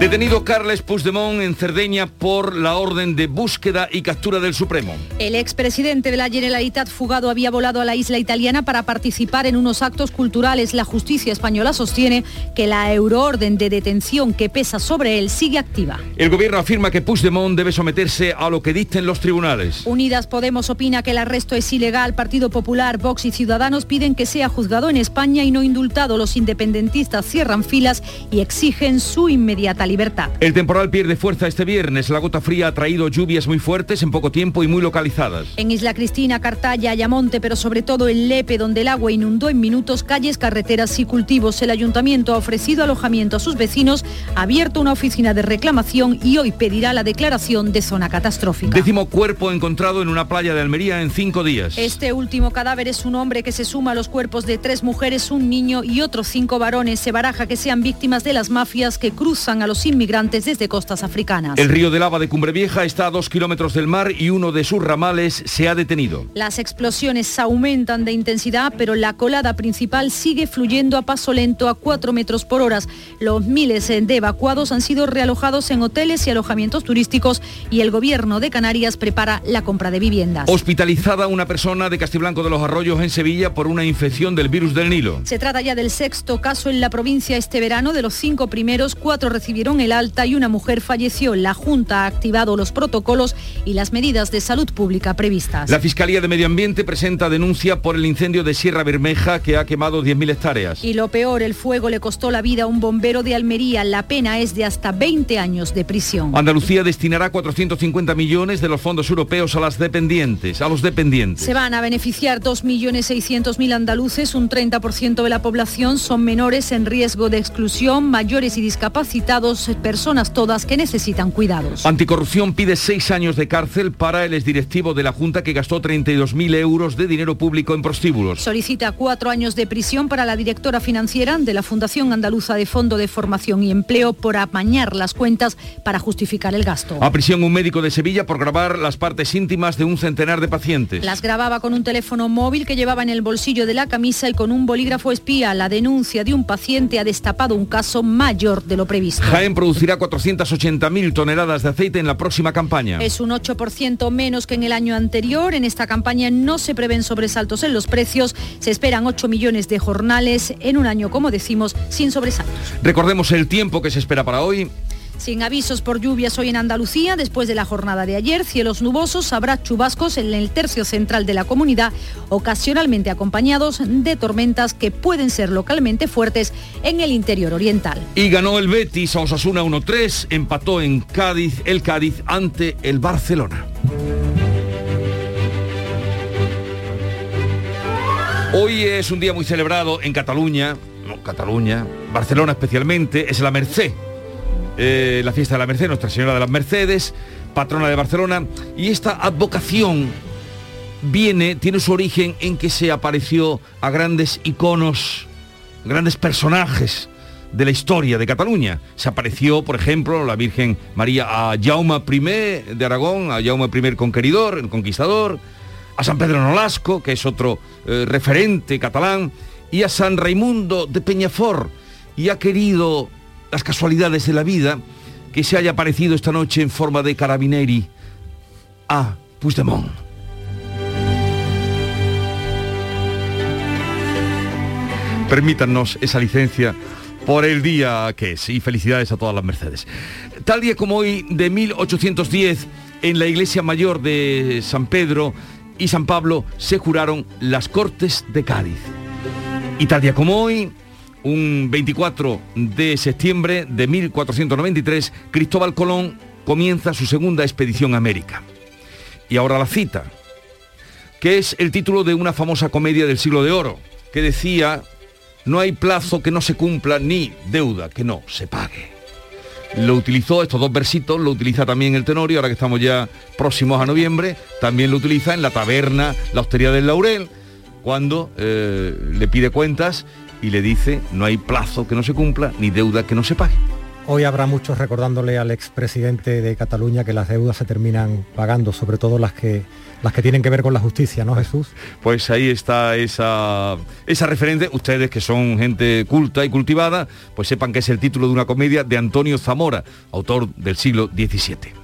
Detenido Carles Puigdemont en Cerdeña por la orden de búsqueda y captura del Supremo. El expresidente de la Generalitat fugado había volado a la isla italiana para participar en unos actos culturales. La justicia española sostiene que la euroorden de detención que pesa sobre él sigue activa. El gobierno afirma que Puigdemont debe someterse a lo que dicten los tribunales. Unidas Podemos opina que el arresto es ilegal. Partido Popular, Vox y Ciudadanos piden que sea juzgado en España y no indultado. Los independentistas cierran filas y exigen su inmediata libertad. El temporal pierde fuerza este viernes. La gota fría ha traído lluvias muy fuertes en poco tiempo y muy localizadas. En Isla Cristina, Cartaya, Ayamonte, pero sobre todo en Lepe, donde el agua inundó en minutos calles, carreteras y cultivos. El ayuntamiento ha ofrecido alojamiento a sus vecinos, ha abierto una oficina de reclamación y hoy pedirá la declaración de zona catastrófica. Décimo cuerpo encontrado en una playa de Almería en cinco días. Este último cadáver es un hombre que se suma a los cuerpos de tres mujeres, un niño y otros cinco varones. Se baraja que sean víctimas de las mafias que cruzan a los inmigrantes desde costas africanas. El río de lava de Cumbre Vieja está a dos kilómetros del mar y uno de sus ramales se ha detenido. Las explosiones aumentan de intensidad, pero la colada principal sigue fluyendo a paso lento a 4 metros por hora. Los miles de evacuados han sido realojados en hoteles y alojamientos turísticos y el gobierno de Canarias prepara la compra de viviendas. Hospitalizada una persona de Castiblanco de los Arroyos en Sevilla por una infección del virus del Nilo. Se trata ya del sexto caso en la provincia este verano. De los cinco primeros, cuatro recibieron el alta y una mujer falleció. La Junta ha activado los protocolos y las medidas de salud pública previstas. La Fiscalía de Medio Ambiente presenta denuncia por el incendio de Sierra Bermeja que ha quemado 10.000 hectáreas. Y lo peor, el fuego le costó la vida a un bombero de Almería. La pena es de hasta 20 años de prisión. Andalucía destinará 450 millones de los fondos europeos a las dependientes, a los dependientes. Se van a beneficiar 2.600.000 andaluces, un 30% de la población son menores en riesgo de exclusión, mayores y discapacitados, personas todas que necesitan cuidados. Anticorrupción pide seis años de cárcel para el exdirectivo de la Junta que gastó 32.000 euros de dinero público en prostíbulos. Solicita cuatro años de prisión para la directora financiera de la Fundación Andaluza de Fondo de Formación y Empleo por amañar las cuentas para justificar el gasto. A prisión un médico de Sevilla por grabar las partes íntimas de un centenar de pacientes. Las grababa con un teléfono móvil que llevaba en el bolsillo de la camisa y con un bolígrafo espía. La denuncia de un paciente ha destapado un caso mayor de lo previsto. Jaén producirá 480.000 toneladas de aceite en la próxima campaña. Es un 8% menos que en el año anterior. En esta campaña no se prevén sobresaltos en los precios. Se esperan 8 millones de jornales en un año, como decimos, sin sobresaltos. Recordemos el tiempo que se espera para hoy. Sin avisos por lluvias hoy en Andalucía, después de la jornada de ayer, cielos nubosos, habrá chubascos en el tercio central de la comunidad, ocasionalmente acompañados de tormentas que pueden ser localmente fuertes en el interior oriental. Y ganó el Betis a Osasuna 1-3, empató en Cádiz el Cádiz ante el Barcelona. Hoy es un día muy celebrado en Cataluña, no, Cataluña, Barcelona especialmente, es la Merced. Eh, la fiesta de la Merced, Nuestra Señora de las Mercedes, patrona de Barcelona, y esta advocación viene, tiene su origen en que se apareció a grandes iconos, grandes personajes de la historia de Cataluña. Se apareció, por ejemplo, la Virgen María a Jaume I de Aragón, a Jaume I Conqueridor, el conquistador, a San Pedro Nolasco, que es otro eh, referente catalán, y a San Raimundo de Peñafort. Y ha querido las casualidades de la vida que se haya aparecido esta noche en forma de carabineri a Puigdemont. Permítanos esa licencia por el día que es y felicidades a todas las Mercedes. Tal día como hoy de 1810 en la iglesia mayor de San Pedro y San Pablo se juraron las Cortes de Cádiz. Y tal día como hoy, un 24 de septiembre de 1493, Cristóbal Colón comienza su segunda expedición a América. Y ahora la cita, que es el título de una famosa comedia del siglo de oro, que decía, no hay plazo que no se cumpla ni deuda que no se pague. Lo utilizó, estos dos versitos, lo utiliza también el Tenorio, ahora que estamos ya próximos a noviembre, también lo utiliza en la taberna La Hostería del Laurel, cuando eh, le pide cuentas y le dice, no hay plazo que no se cumpla ni deuda que no se pague. Hoy habrá muchos recordándole al expresidente de Cataluña que las deudas se terminan pagando, sobre todo las que las que tienen que ver con la justicia, ¿no, Jesús? Pues ahí está esa, esa referencia. Ustedes que son gente culta y cultivada, pues sepan que es el título de una comedia de Antonio Zamora, autor del siglo XVII.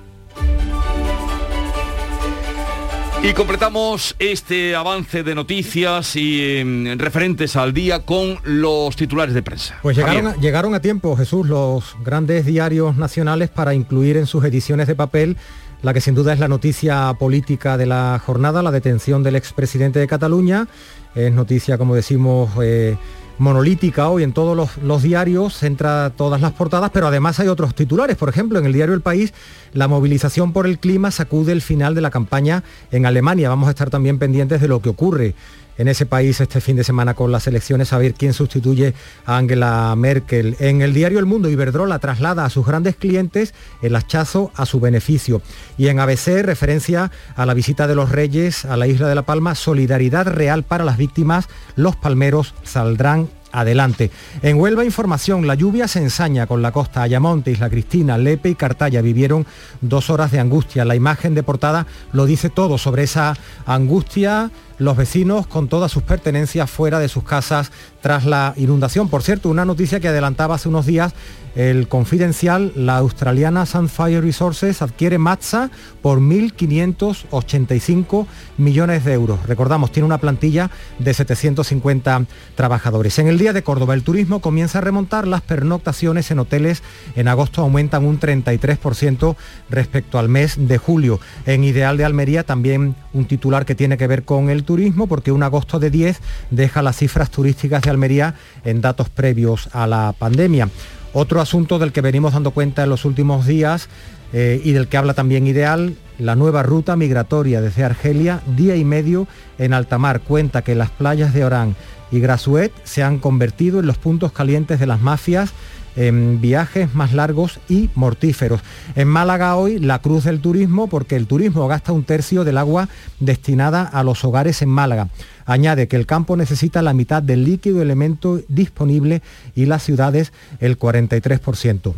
Y completamos este avance de noticias y em, referentes al día con los titulares de prensa. Pues llegaron a, llegaron a tiempo, Jesús, los grandes diarios nacionales para incluir en sus ediciones de papel la que sin duda es la noticia política de la jornada, la detención del expresidente de Cataluña. Es noticia, como decimos, eh, monolítica hoy en todos los, diarios, centra todas las portadas, pero además hay otros titulares. Por ejemplo, en el diario El País, la movilización por el clima sacude el final de la campaña en Alemania. Vamos a estar también pendientes de lo que ocurre en ese país este fin de semana con las elecciones, a ver quién sustituye a Angela Merkel. En el diario El Mundo, Iberdrola traslada a sus grandes clientes el hachazo a su beneficio. Y en ABC, referencia a la visita de los Reyes a la isla de La Palma, solidaridad real para las víctimas, los palmeros saldrán adelante. En Huelva información, la lluvia se ensaña con la costa Ayamonte, Isla Cristina, Lepe y Cartaya vivieron dos horas de angustia. La imagen de portada lo dice todo sobre esa angustia los vecinos con todas sus pertenencias fuera de sus casas tras la inundación. Por cierto, una noticia que adelantaba hace unos días el confidencial, la australiana Sunfire Resources adquiere Matza por 1.585 millones de euros. Recordamos, tiene una plantilla de 750 trabajadores. En el Día de Córdoba, el turismo comienza a remontar las pernoctaciones en hoteles. En agosto aumentan un 33% respecto al mes de julio. En Ideal de Almería también un titular que tiene que ver con el turismo, porque un agosto de 10 deja las cifras turísticas de Almería en datos previos a la pandemia. Otro asunto del que venimos dando cuenta en los últimos días eh, y del que habla también Ideal, la nueva ruta migratoria desde Argelia, día y medio en alta mar, cuenta que las playas de Orán y Grasuet se han convertido en los puntos calientes de las mafias en viajes más largos y mortíferos. En Málaga hoy la cruz del turismo porque el turismo gasta un tercio del agua destinada a los hogares en Málaga. Añade que el campo necesita la mitad del líquido elemento disponible y las ciudades el 43%.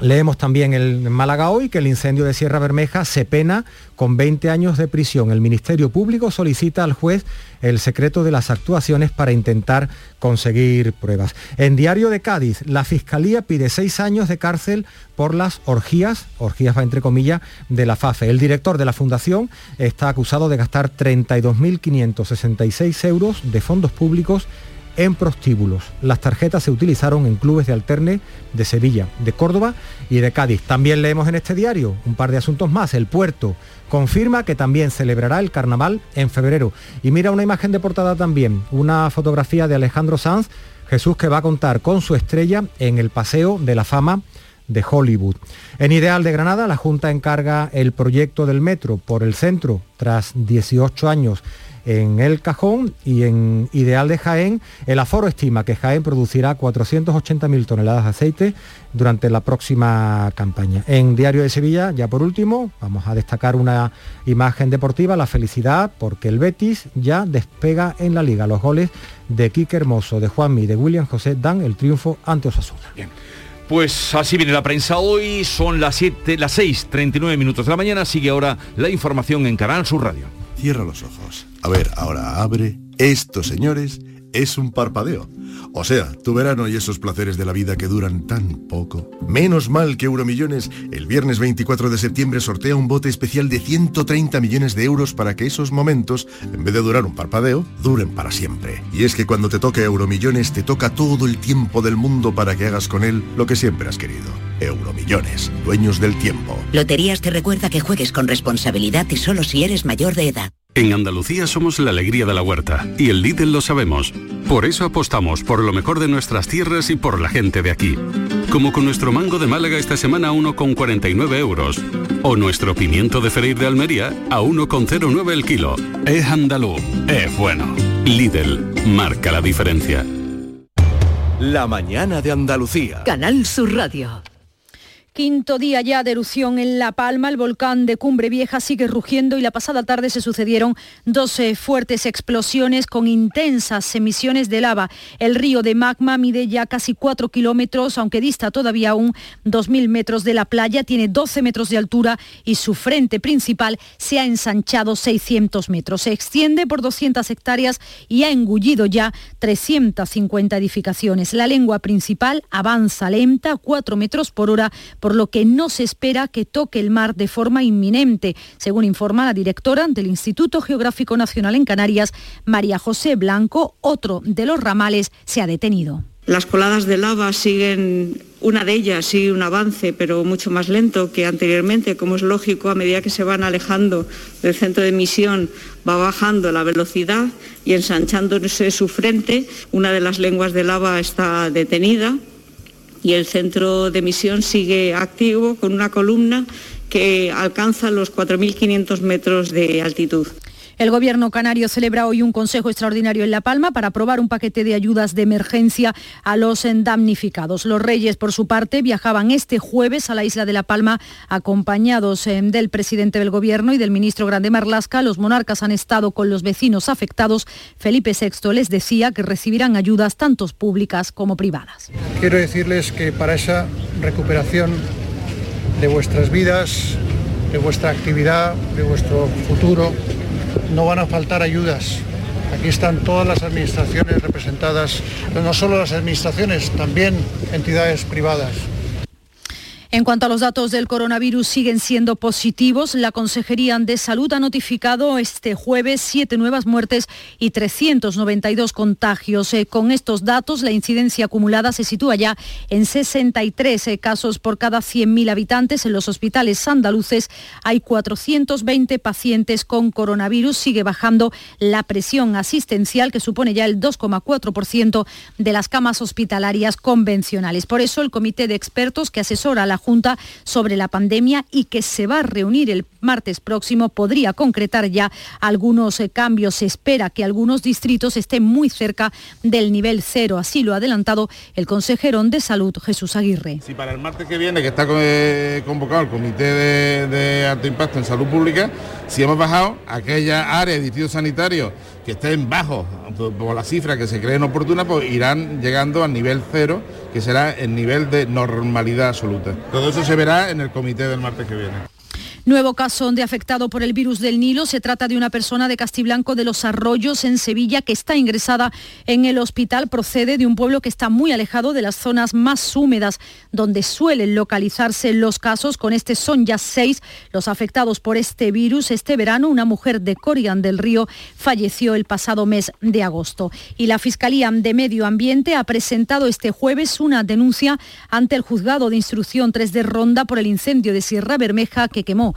Leemos también en Málaga hoy que el incendio de Sierra Bermeja se pena con 20 años de prisión. El Ministerio Público solicita al juez el secreto de las actuaciones para intentar conseguir pruebas. En Diario de Cádiz, la Fiscalía pide seis años de cárcel por las orgías, orgías va entre comillas, de la FAFE. El director de la Fundación está acusado de gastar 32.566 euros de fondos públicos en prostíbulos. Las tarjetas se utilizaron en clubes de alterne de Sevilla, de Córdoba y de Cádiz. También leemos en este diario un par de asuntos más. El puerto confirma que también celebrará el carnaval en febrero. Y mira una imagen de portada también, una fotografía de Alejandro Sanz, Jesús que va a contar con su estrella en el Paseo de la Fama de Hollywood. En Ideal de Granada, la Junta encarga el proyecto del metro por el centro tras 18 años en el cajón y en Ideal de Jaén, el aforo estima que Jaén producirá 480.000 toneladas de aceite durante la próxima campaña. En Diario de Sevilla, ya por último, vamos a destacar una imagen deportiva, la felicidad, porque el Betis ya despega en la liga. Los goles de Quique Hermoso, de Juanmi y de William José dan el triunfo ante Osasuna. Pues así viene la prensa hoy, son las 7, las 6.39 minutos de la mañana, sigue ahora la información en Canal Sur Radio. Cierra los ojos. A ver, ahora abre. Esto, señores, es un parpadeo. O sea, tu verano y esos placeres de la vida que duran tan poco. Menos mal que Euromillones el viernes 24 de septiembre sortea un bote especial de 130 millones de euros para que esos momentos, en vez de durar un parpadeo, duren para siempre. Y es que cuando te toque Euromillones te toca todo el tiempo del mundo para que hagas con él lo que siempre has querido. Euromillones, dueños del tiempo. Loterías te recuerda que juegues con responsabilidad y solo si eres mayor de edad. En Andalucía somos la alegría de la huerta y el Lidl lo sabemos. Por eso apostamos por lo mejor de nuestras tierras y por la gente de aquí. Como con nuestro mango de Málaga esta semana a 1,49 euros. O nuestro pimiento de freír de Almería a 1,09 el kilo. Es andaluz, es bueno. Lidl marca la diferencia. La mañana de Andalucía. Canal Sur Radio. Quinto día ya de erupción en La Palma, el volcán de Cumbre Vieja sigue rugiendo y la pasada tarde se sucedieron dos eh, fuertes explosiones con intensas emisiones de lava. El río de magma mide ya casi 4 kilómetros, aunque dista todavía aún 2.000 metros de la playa, tiene 12 metros de altura y su frente principal se ha ensanchado 600 metros. Se extiende por 200 hectáreas y ha engullido ya 350 edificaciones. La lengua principal avanza lenta, 4 metros por hora, por lo que no se espera que toque el mar de forma inminente, según informa la directora del Instituto Geográfico Nacional en Canarias, María José Blanco. Otro de los ramales se ha detenido. Las coladas de lava siguen, una de ellas sigue un avance, pero mucho más lento que anteriormente, como es lógico, a medida que se van alejando del centro de emisión, va bajando la velocidad y ensanchándose su frente. Una de las lenguas de lava está detenida, y el centro de emisión sigue activo con una columna que alcanza los 4.500 metros de altitud. El Gobierno canario celebra hoy un consejo extraordinario en La Palma para aprobar un paquete de ayudas de emergencia a los damnificados. Los reyes, por su parte, viajaban este jueves a la isla de La Palma acompañados eh, del presidente del Gobierno y del ministro Grande Marlasca. Los monarcas han estado con los vecinos afectados. Felipe VI les decía que recibirán ayudas tanto públicas como privadas. Quiero decirles que para esa recuperación de vuestras vidas, de vuestra actividad, de vuestro futuro, no van a faltar ayudas. Aquí están todas las administraciones representadas, no solo las administraciones, también entidades privadas. En cuanto a los datos del coronavirus siguen siendo positivos, la Consejería de Salud ha notificado este jueves siete nuevas muertes y 392 contagios. Eh, con estos datos, la incidencia acumulada se sitúa ya en 63 eh, casos por cada 100.000 habitantes. En los hospitales andaluces hay 420 pacientes con coronavirus. Sigue bajando la presión asistencial, que supone ya el 2,4% de las camas hospitalarias convencionales. Por eso, el comité de expertos que asesora a Junta sobre la pandemia y que se va a reunir el martes próximo podría concretar ya algunos eh, cambios. Se espera que algunos distritos estén muy cerca del nivel cero. Así lo ha adelantado el consejero de Salud, Jesús Aguirre. Si para el martes que viene, que está eh, convocado el Comité de, de Alto Impacto en Salud Pública, si hemos bajado aquella área de distritos sanitarios que estén bajos por la cifra que se creen oportuna, pues irán llegando al nivel cero, que será el nivel de normalidad absoluta. Todo eso se verá en el comité del martes que viene. Nuevo caso de afectado por el virus del Nilo. Se trata de una persona de Castiblanco de los Arroyos en Sevilla que está ingresada en el hospital. Procede de un pueblo que está muy alejado de las zonas más húmedas donde suelen localizarse los casos. Con este son ya seis los afectados por este virus. Este verano una mujer de Corian del Río falleció el pasado mes de agosto. Y la Fiscalía de Medio Ambiente ha presentado este jueves una denuncia ante el juzgado de instrucción 3 de Ronda por el incendio de Sierra Bermeja que quemó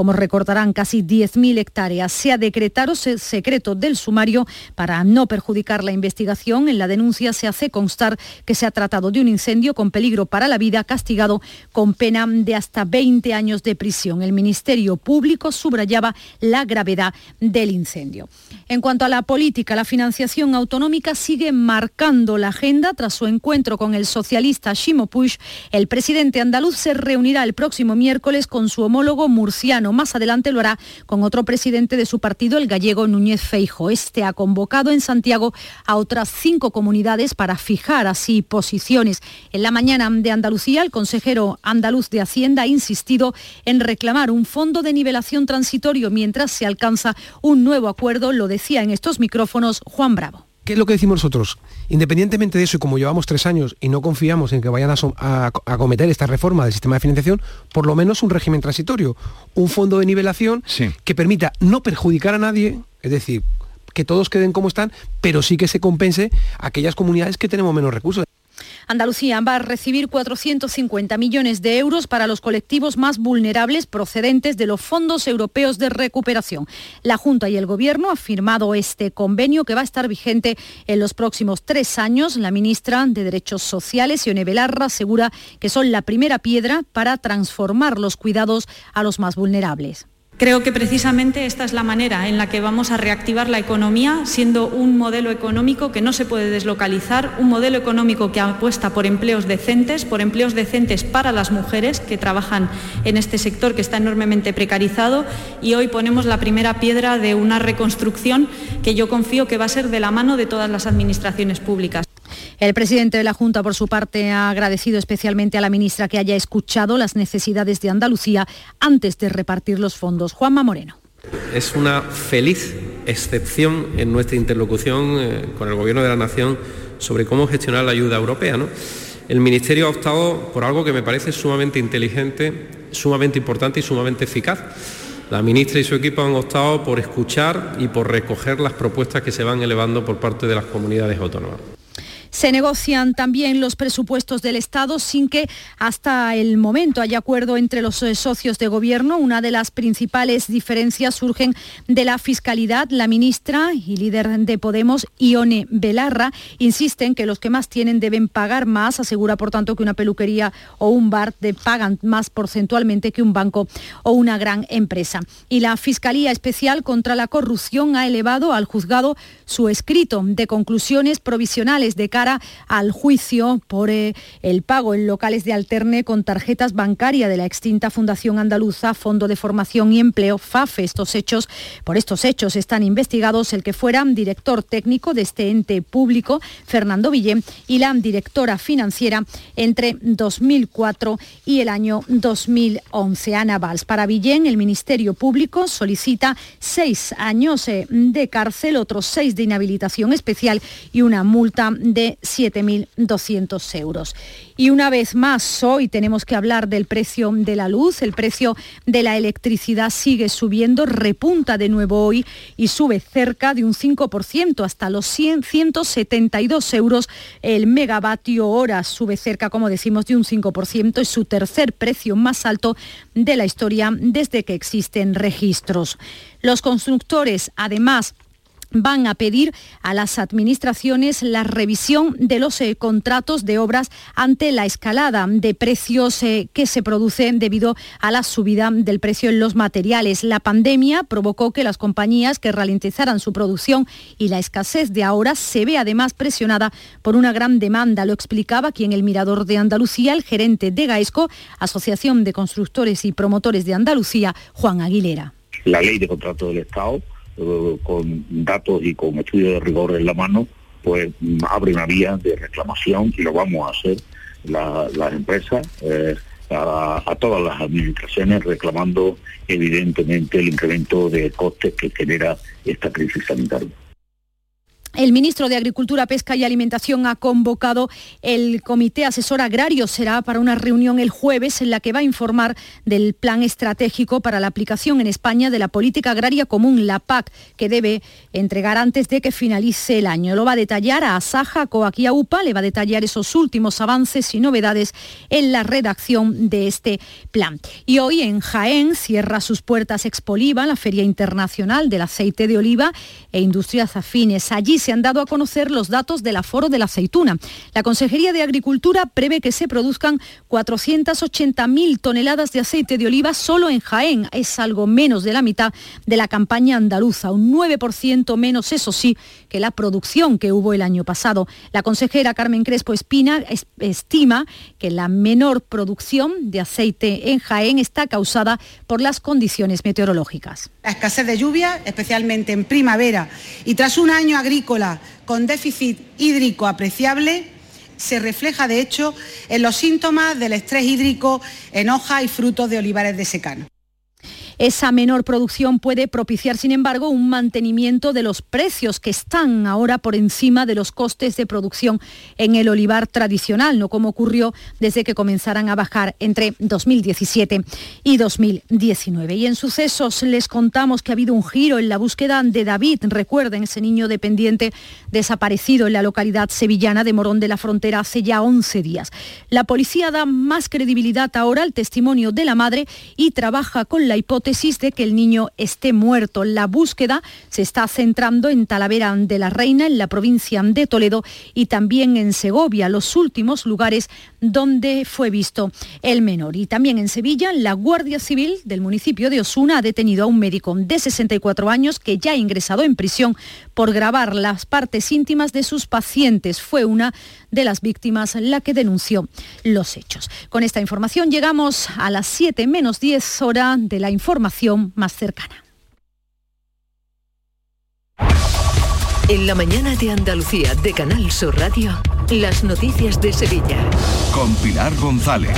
como recortarán casi 10.000 hectáreas. Se ha decretado secreto del sumario para no perjudicar la investigación. En la denuncia se hace constar que se ha tratado de un incendio con peligro para la vida, castigado con pena de hasta 20 años de prisión. El Ministerio Público subrayaba la gravedad del incendio. En cuanto a la política, la financiación autonómica sigue marcando la agenda. Tras su encuentro con el socialista Shimo Puig, el presidente andaluz se reunirá el próximo miércoles con su homólogo murciano. Más adelante lo hará con otro presidente de su partido, el gallego Núñez Feijo. Este ha convocado en Santiago a otras cinco comunidades para fijar así posiciones. En la mañana de Andalucía, el consejero andaluz de Hacienda ha insistido en reclamar un fondo de nivelación transitorio mientras se alcanza un nuevo acuerdo, lo decía en estos micrófonos Juan Bravo. ¿Qué es lo que decimos nosotros? Independientemente de eso, y como llevamos tres años y no confiamos en que vayan a, acometer esta reforma del sistema de financiación, por lo menos un régimen transitorio, un fondo de nivelación que permita no perjudicar a nadie, es decir, que todos queden como están, pero sí que se compense a aquellas comunidades que tenemos menos recursos. Andalucía va a recibir 450 millones de euros para los colectivos más vulnerables procedentes de los fondos europeos de recuperación. La Junta y el Gobierno han firmado este convenio que va a estar vigente en los próximos tres años. La ministra de Derechos Sociales, Ione Belarra, asegura que son la primera piedra para transformar los cuidados a los más vulnerables. Creo que precisamente esta es la manera en la que vamos a reactivar la economía, siendo un modelo económico que no se puede deslocalizar, un modelo económico que apuesta por empleos decentes, por empleos decentes para las mujeres que trabajan en este sector que está enormemente precarizado y hoy ponemos la primera piedra de una reconstrucción que yo confío que va a ser de la mano de todas las administraciones públicas. El presidente de la Junta, por su parte, ha agradecido especialmente a la ministra que haya escuchado las necesidades de Andalucía antes de repartir los fondos. Juanma Moreno. Es una feliz excepción en nuestra interlocución eh, con el Gobierno de la Nación sobre cómo gestionar la ayuda europea. El Ministerio ha optado por algo que me parece sumamente inteligente, sumamente importante y sumamente eficaz. La ministra y su equipo han optado por escuchar y por recoger las propuestas que se van elevando por parte de las comunidades autónomas. Se negocian también los presupuestos del Estado sin que hasta el momento haya acuerdo entre los eh, socios de gobierno. Una de las principales diferencias surgen de la fiscalidad. La ministra y líder de Podemos, Ione Belarra, insisten que los que más tienen deben pagar más. Asegura, por tanto, que una peluquería o un bar pagan más porcentualmente que un banco o una gran empresa. Y la Fiscalía Especial contra la Corrupción ha elevado al juzgado su escrito de conclusiones provisionales de al juicio por eh, el pago en locales de alterne con tarjetas bancarias de la extinta Fundación Andaluza, Fondo de Formación y Empleo, FAFE. Estos hechos, por estos hechos están investigados el que fuera director técnico de este ente público, Fernando Villén, y la directora financiera entre 2004 y el año 2011. Ana Valls. Para Villén, el Ministerio Público solicita seis años eh, de cárcel, otros seis de inhabilitación especial y una multa de 7.200 euros. Y una vez más, hoy tenemos que hablar del precio de la luz. El precio de la electricidad sigue subiendo, repunta de nuevo hoy y sube cerca de un 5% hasta los 172 euros el megavatio hora. Sube cerca, como decimos, de un 5%. Es su tercer precio más alto de la historia desde que existen registros. Los constructores, además, van a pedir a las administraciones la revisión de los eh, contratos de obras ante la escalada de precios eh, que se produce debido a la subida del precio en los materiales. La pandemia provocó que las compañías que ralentizaran su producción y la escasez de ahora se ve además presionada por una gran demanda. Lo explicaba aquí en el Mirador de Andalucía el gerente de Gaesco, Asociación de Constructores y Promotores de Andalucía, Juan Aguilera. La ley de contrato del Estado con datos y con estudios de rigor en la mano, pues abre una vía de reclamación y lo vamos a hacer las empresas eh, a, todas las administraciones reclamando evidentemente el incremento de costes que genera esta crisis sanitaria. El ministro de Agricultura, Pesca y Alimentación ha convocado el Comité Asesor Agrario. Será para una reunión el jueves en la que va a informar del plan estratégico para la aplicación en España de la política agraria común, la PAC, que debe entregar antes de que finalice el año. Lo va a detallar a Asaja, Coac y UPA, le va a detallar esos últimos avances y novedades en la redacción de este plan. Y hoy en Jaén cierra sus puertas Expoliva, la Feria Internacional del Aceite de Oliva e Industrias Afines. Allí se han dado a conocer los datos del aforo de la aceituna. La Consejería de Agricultura prevé que se produzcan 480.000 toneladas de aceite de oliva solo en Jaén. Es algo menos de la mitad de la campaña andaluza, un 9% menos, eso sí, que la producción que hubo el año pasado. La consejera Carmen Crespo Espina estima que la menor producción de aceite en Jaén está causada por las condiciones meteorológicas. La escasez de lluvia, especialmente en primavera, y tras un año agrícola con déficit hídrico apreciable, se refleja de hecho en los síntomas del estrés hídrico en hojas y frutos de olivares de secano. Esa menor producción puede propiciar, sin embargo, un mantenimiento de los precios que están ahora por encima de los costes de producción en el olivar tradicional, no como ocurrió desde que comenzaran a bajar entre 2017 y 2019. Y en sucesos les contamos que ha habido un giro en la búsqueda de David, recuerden, ese niño dependiente desaparecido en la localidad sevillana de Morón de la Frontera hace ya 11 días. La policía da más credibilidad ahora al testimonio de la madre y trabaja con la hipótesis de que el niño esté muerto. La búsqueda se está centrando en Talavera de la Reina, en la provincia de Toledo y también en Segovia, los últimos lugares donde fue visto el menor. Y también en Sevilla, la Guardia Civil del municipio de Osuna ha detenido a un médico de 64 años que ya ha ingresado en prisión por grabar las partes íntimas de sus pacientes. Fue una de las víctimas la que denunció los hechos. Con esta información llegamos a las 7 menos 10 hora de la información más cercana. En la mañana de Andalucía de Canal Sur Radio, las noticias de Sevilla. Con Pilar González.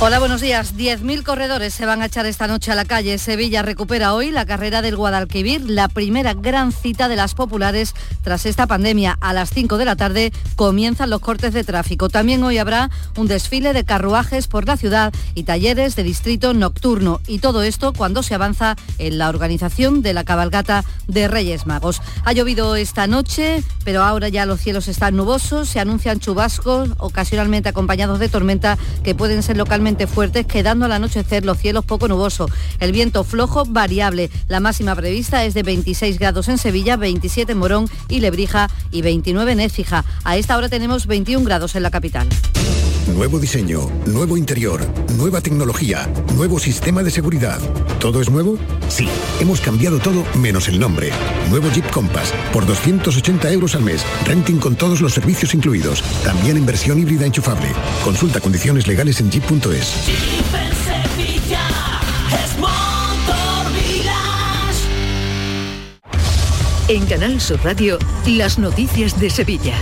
Hola, buenos días. 10.000 corredores se van a echar esta noche a la calle. Sevilla recupera hoy la carrera del Guadalquivir, la primera gran cita de las populares tras esta pandemia. A las 5 de la tarde comienzan los cortes de tráfico. También hoy habrá un desfile de carruajes por la ciudad y talleres de distrito nocturno. Y todo esto cuando se avanza en la organización de la cabalgata de Reyes Magos. Ha llovido esta noche, pero ahora ya los cielos están nubosos. Se anuncian chubascos, ocasionalmente acompañados de tormenta, que pueden ser localmente fuertes, quedando al anochecer los cielos poco nubosos. El viento flojo variable. La máxima prevista es de 26 grados en Sevilla, 27 en Morón y Lebrija y 29 en Écija. A esta hora tenemos 21 grados en la capital. Nuevo diseño, nuevo interior, nueva tecnología, nuevo sistema de seguridad. ¿Todo es nuevo? Sí, hemos cambiado todo menos el nombre. Nuevo Jeep Compass, por 280 euros al mes, renting con todos los servicios incluidos, también en versión híbrida enchufable. Consulta condiciones legales en jeep.es. En Canal Sur Radio, las noticias de Sevilla.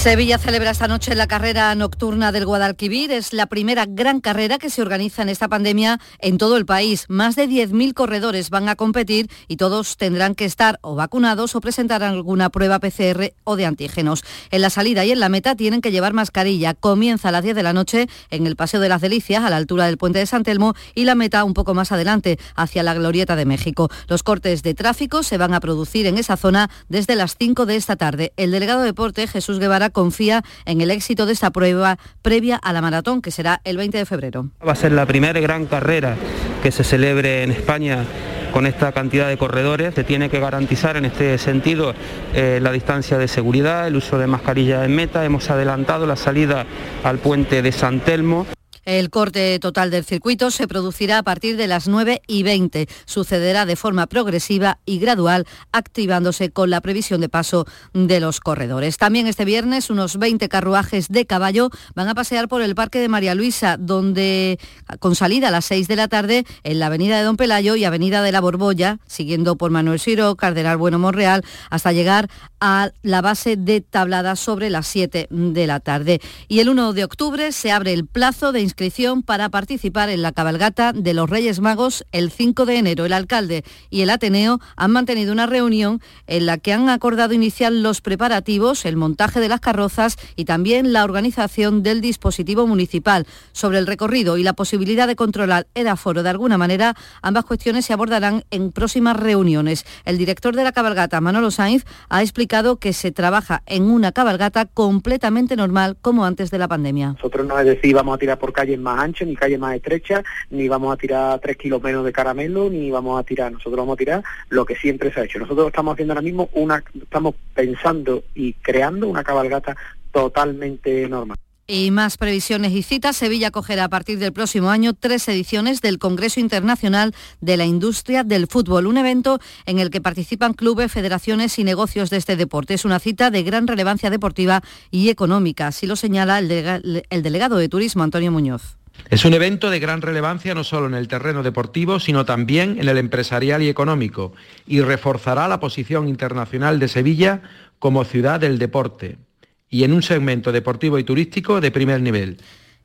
Sevilla celebra esta noche la carrera nocturna del Guadalquivir. Es la primera gran carrera que se organiza en esta pandemia en todo el país. Más de 10.000 corredores van a competir y todos tendrán que estar o vacunados o presentar alguna prueba PCR o de antígenos. En la salida y en la meta tienen que llevar mascarilla. Comienza a las 10 de la noche en el Paseo de las Delicias, a la altura del puente de San Telmo, y la meta un poco más adelante, hacia la Glorieta de México. Los cortes de tráfico se van a producir en esa zona desde las 5 de esta tarde. El delegado de deporte, Jesús Guevara, confía en el éxito de esta prueba previa a la maratón, que será el 20 de febrero. Va a ser la primera gran carrera que se celebre en España con esta cantidad de corredores. Se tiene que garantizar en este sentido eh, la distancia de seguridad, el uso de mascarilla en meta. Hemos adelantado la salida al puente de San Telmo. El corte total del circuito se producirá a partir de las 9 y 20. Sucederá de forma progresiva y gradual, activándose con la previsión de paso de los corredores. También este viernes unos 20 carruajes de caballo van a pasear por el Parque de María Luisa, donde con salida a las 6 de la tarde en la Avenida de Don Pelayo y Avenida de la Borbolla, siguiendo por Manuel Siro, Cardenal Bueno Monreal, hasta llegar a la base de tablada sobre las 7 de la tarde. Y el 1 de octubre se abre el plazo de inscripción para participar en la cabalgata de los Reyes Magos el 5 de enero. El alcalde y el Ateneo han mantenido una reunión en la que han acordado iniciar los preparativos, el montaje de las carrozas y también la organización del dispositivo municipal. Sobre el recorrido y la posibilidad de controlar el aforo de alguna manera, ambas cuestiones se abordarán en próximas reuniones. El director de la cabalgata, Manolo Sainz, ha explicado que se trabaja en una cabalgata completamente normal como antes de la pandemia. Nosotros no es decir vamos a tirar por calles más anchas, ni calles más estrechas, ni vamos a tirar tres kilos menos de caramelo, ni vamos a tirar, nosotros vamos a tirar lo que siempre se ha hecho. Nosotros estamos haciendo ahora mismo una, estamos pensando y creando una cabalgata totalmente normal. Y más previsiones y citas. Sevilla acogerá a partir del próximo año tres ediciones del Congreso Internacional de la Industria del Fútbol, un evento en el que participan clubes, federaciones y negocios de este deporte. Es una cita de gran relevancia deportiva y económica, así lo señala el, el delegado de Turismo, Antonio Muñoz. Es un evento de gran relevancia no solo en el terreno deportivo, sino también en el empresarial y económico, y reforzará la posición internacional de Sevilla como ciudad del deporte y en un segmento deportivo y turístico de primer nivel.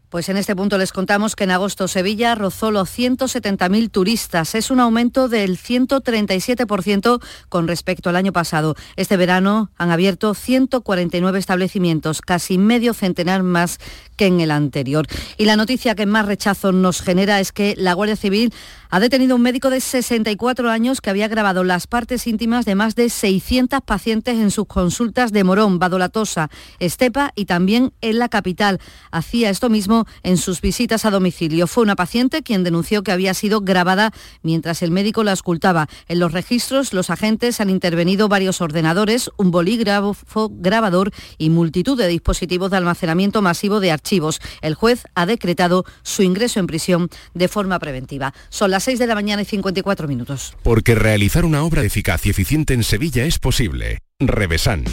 Pues en este punto les contamos que en agosto Sevilla rozó los 170.000 turistas. Es un aumento del 137% con respecto al año pasado. Este verano han abierto 149 establecimientos, casi medio centenar más que en el anterior. Y la noticia que más rechazo nos genera es que la Guardia Civil ha detenido un médico de 64 años que había grabado las partes íntimas de más de 600 pacientes en sus consultas de Morón, Badolatosa, Estepa y también en la capital. Hacía esto mismo en sus visitas a domicilio. Fue una paciente quien denunció que había sido grabada mientras el médico la escultaba. En los registros, los agentes han intervenido varios ordenadores, un bolígrafo grabador y multitud de dispositivos de almacenamiento masivo de archivos. El juez ha decretado su ingreso en prisión de forma preventiva. Son las 6 de la mañana y 54 minutos. Porque realizar una obra eficaz y eficiente en Sevilla es posible. Revesan.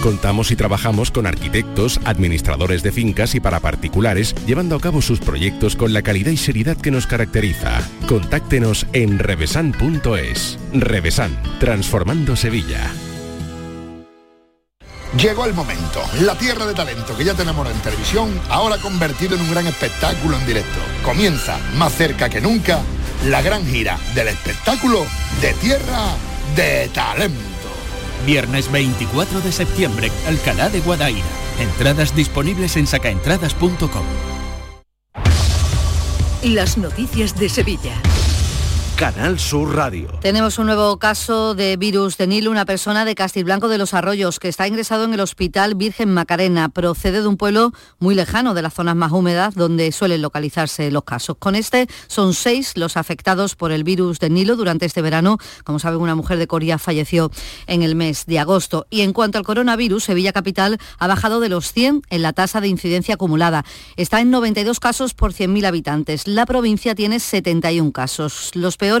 Contamos y trabajamos con arquitectos, administradores de fincas y para particulares, llevando a cabo sus proyectos con la calidad y seriedad que nos caracteriza. Contáctenos en revesan.es. Revesan, transformando Sevilla. Llegó el momento, la tierra de talento que ya tenemos en televisión, ahora convertido en un gran espectáculo en directo. Comienza, más cerca que nunca, la gran gira del espectáculo de Tierra de Talento. Viernes 24 de septiembre, Alcalá de Guadaira. Entradas disponibles en sacaentradas.com. Las noticias de Sevilla. Canal Sur Radio. Tenemos un nuevo caso de virus de Nilo, una persona de Castilblanco de los Arroyos que está ingresado en el Hospital Virgen Macarena. Procede de un pueblo muy lejano de las zonas más húmedas donde suelen localizarse los casos. Con este son seis los afectados por el virus de Nilo durante este verano. Como saben, una mujer de Coria falleció en el mes de agosto. Y en cuanto al coronavirus, Sevilla Capital ha bajado de los 100 en la tasa de incidencia acumulada. Está en 92 casos por 100.000 habitantes. La provincia tiene 71 casos. Los peores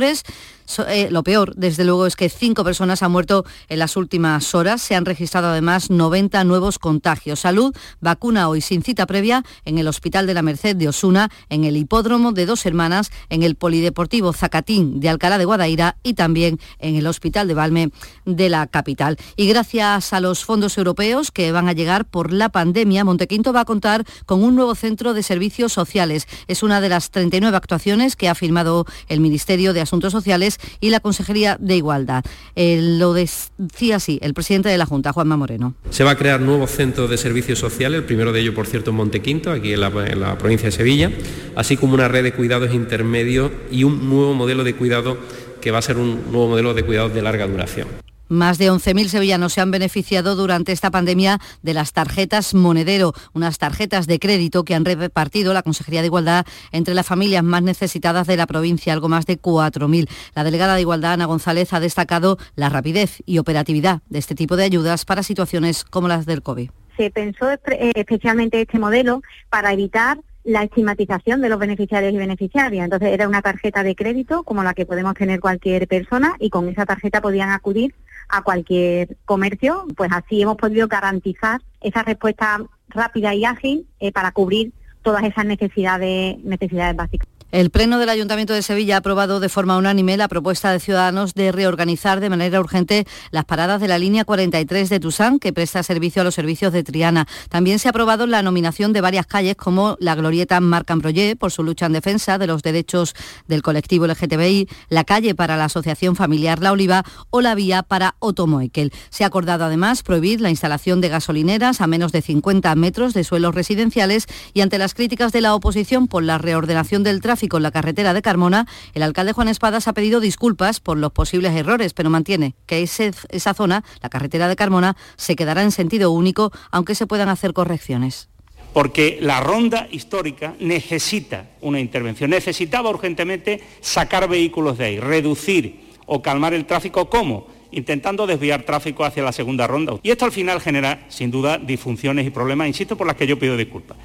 eh, lo peor, desde luego, es que cinco personas han muerto en las últimas horas. Se han registrado además 90 nuevos contagios. Salud vacuna hoy sin cita previa en el Hospital de la Merced de Osuna, en el Hipódromo de Dos Hermanas, en el Polideportivo Zacatín de Alcalá de Guadaira y también en el Hospital de Valme de la capital. Y gracias a los fondos europeos que van a llegar por la pandemia, Montequinto va a contar con un nuevo centro de servicios sociales. Es una de las 39 actuaciones que ha firmado el Ministerio de Asuntos Sociales y la Consejería de Igualdad. Eh, lo decía así el presidente de la Junta, Juanma Moreno. Se va a crear nuevos centros de servicios sociales, el primero de ellos, por cierto, en Montequinto, aquí en la, en la provincia de Sevilla, así como una red de cuidados intermedios y un nuevo modelo de cuidado que va a ser un nuevo modelo de cuidados de larga duración. Más de 11.000 sevillanos se han beneficiado durante esta pandemia de las tarjetas Monedero, unas tarjetas de crédito que han repartido la Consejería de Igualdad entre las familias más necesitadas de la provincia, algo más de 4.000. La delegada de Igualdad, Ana González, ha destacado la rapidez y operatividad de este tipo de ayudas para situaciones como las del COVID. Se pensó especialmente este modelo para evitar la estigmatización de los beneficiarios y beneficiarias. Entonces era una tarjeta de crédito como la que podemos tener cualquier persona y con esa tarjeta podían acudir a cualquier comercio. Pues así hemos podido garantizar esa respuesta rápida y ágil eh, para cubrir todas esas necesidades, necesidades básicas. El Pleno del Ayuntamiento de Sevilla ha aprobado de forma unánime la propuesta de Ciudadanos de reorganizar de manera urgente las paradas de la línea 43 de Tusán, que presta servicio a los servicios de Triana. También se ha aprobado la nominación de varias calles como la Glorieta Marc Ambroyé, por su lucha en defensa de los derechos del colectivo LGTBI, la calle para la Asociación Familiar La Oliva o la vía para Otomoekel. Se ha acordado además prohibir la instalación de gasolineras a menos de 50 metros de suelos residenciales y ante las críticas de la oposición por la reordenación del tráfico con la carretera de Carmona, el alcalde Juan Espadas ha pedido disculpas por los posibles errores, pero mantiene que esa zona, la carretera de Carmona, se quedará en sentido único, aunque se puedan hacer correcciones porque la ronda histórica necesita una intervención, necesitaba urgentemente sacar vehículos de ahí, reducir o calmar el tráfico. ¿Cómo? Intentando desviar tráfico hacia la segunda ronda. Y esto al final genera, sin duda, disfunciones y problemas, insisto, por las que yo pido disculpas.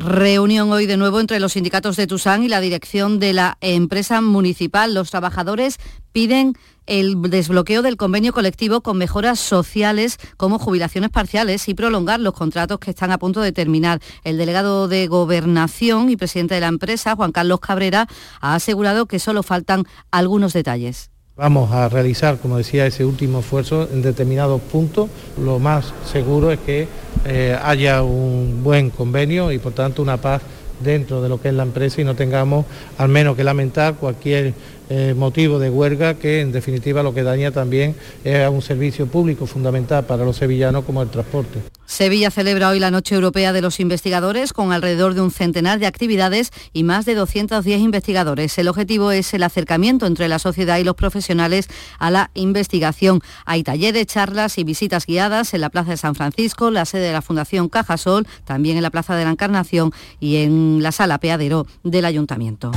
Reunión hoy de nuevo entre los sindicatos de Tusán y la dirección de la empresa municipal. Los trabajadores piden el desbloqueo del convenio colectivo con mejoras sociales como jubilaciones parciales y prolongar los contratos que están a punto de terminar. El delegado de Gobernación y presidente de la empresa, Juan Carlos Cabrera, ha asegurado que solo faltan algunos detalles. Vamos a realizar, como decía, ese último esfuerzo en determinados puntos. Lo más seguro es que eh, haya un buen convenio y por tanto una paz dentro de lo que es la empresa y no tengamos al menos que lamentar cualquier eh, motivo de huelga que en definitiva lo que daña también es un servicio público fundamental para los sevillanos como el transporte. Sevilla celebra hoy la Noche Europea de los Investigadores con alrededor de un centenar de actividades y más de 210 investigadores. El objetivo es el acercamiento entre la sociedad y los profesionales a la investigación. Hay talleres, charlas y visitas guiadas en la Plaza de San Francisco, la sede de la Fundación Cajasol, también en la Plaza de la Encarnación y en la Sala Peadero del Ayuntamiento.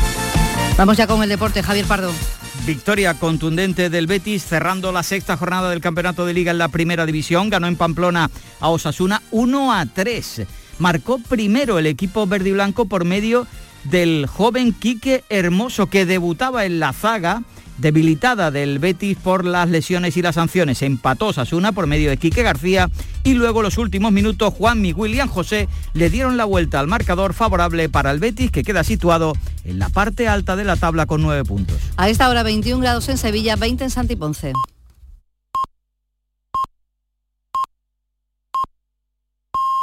Vamos ya con el deporte, Javier Pardo. Victoria contundente del Betis cerrando la sexta jornada del Campeonato de Liga en la Primera División. Ganó en Pamplona a Osasuna 1 a 3. Marcó primero el equipo verde y blanco por medio del joven Quique Hermoso que debutaba en la zaga debilitada del Betis por las lesiones y las sanciones. Empató Sasuna por medio de Quique García y luego los últimos minutos Juan y William José le dieron la vuelta al marcador favorable para el Betis que queda situado en la parte alta de la tabla con nueve puntos. A esta hora 21 grados en Sevilla, 20 en Santiponce.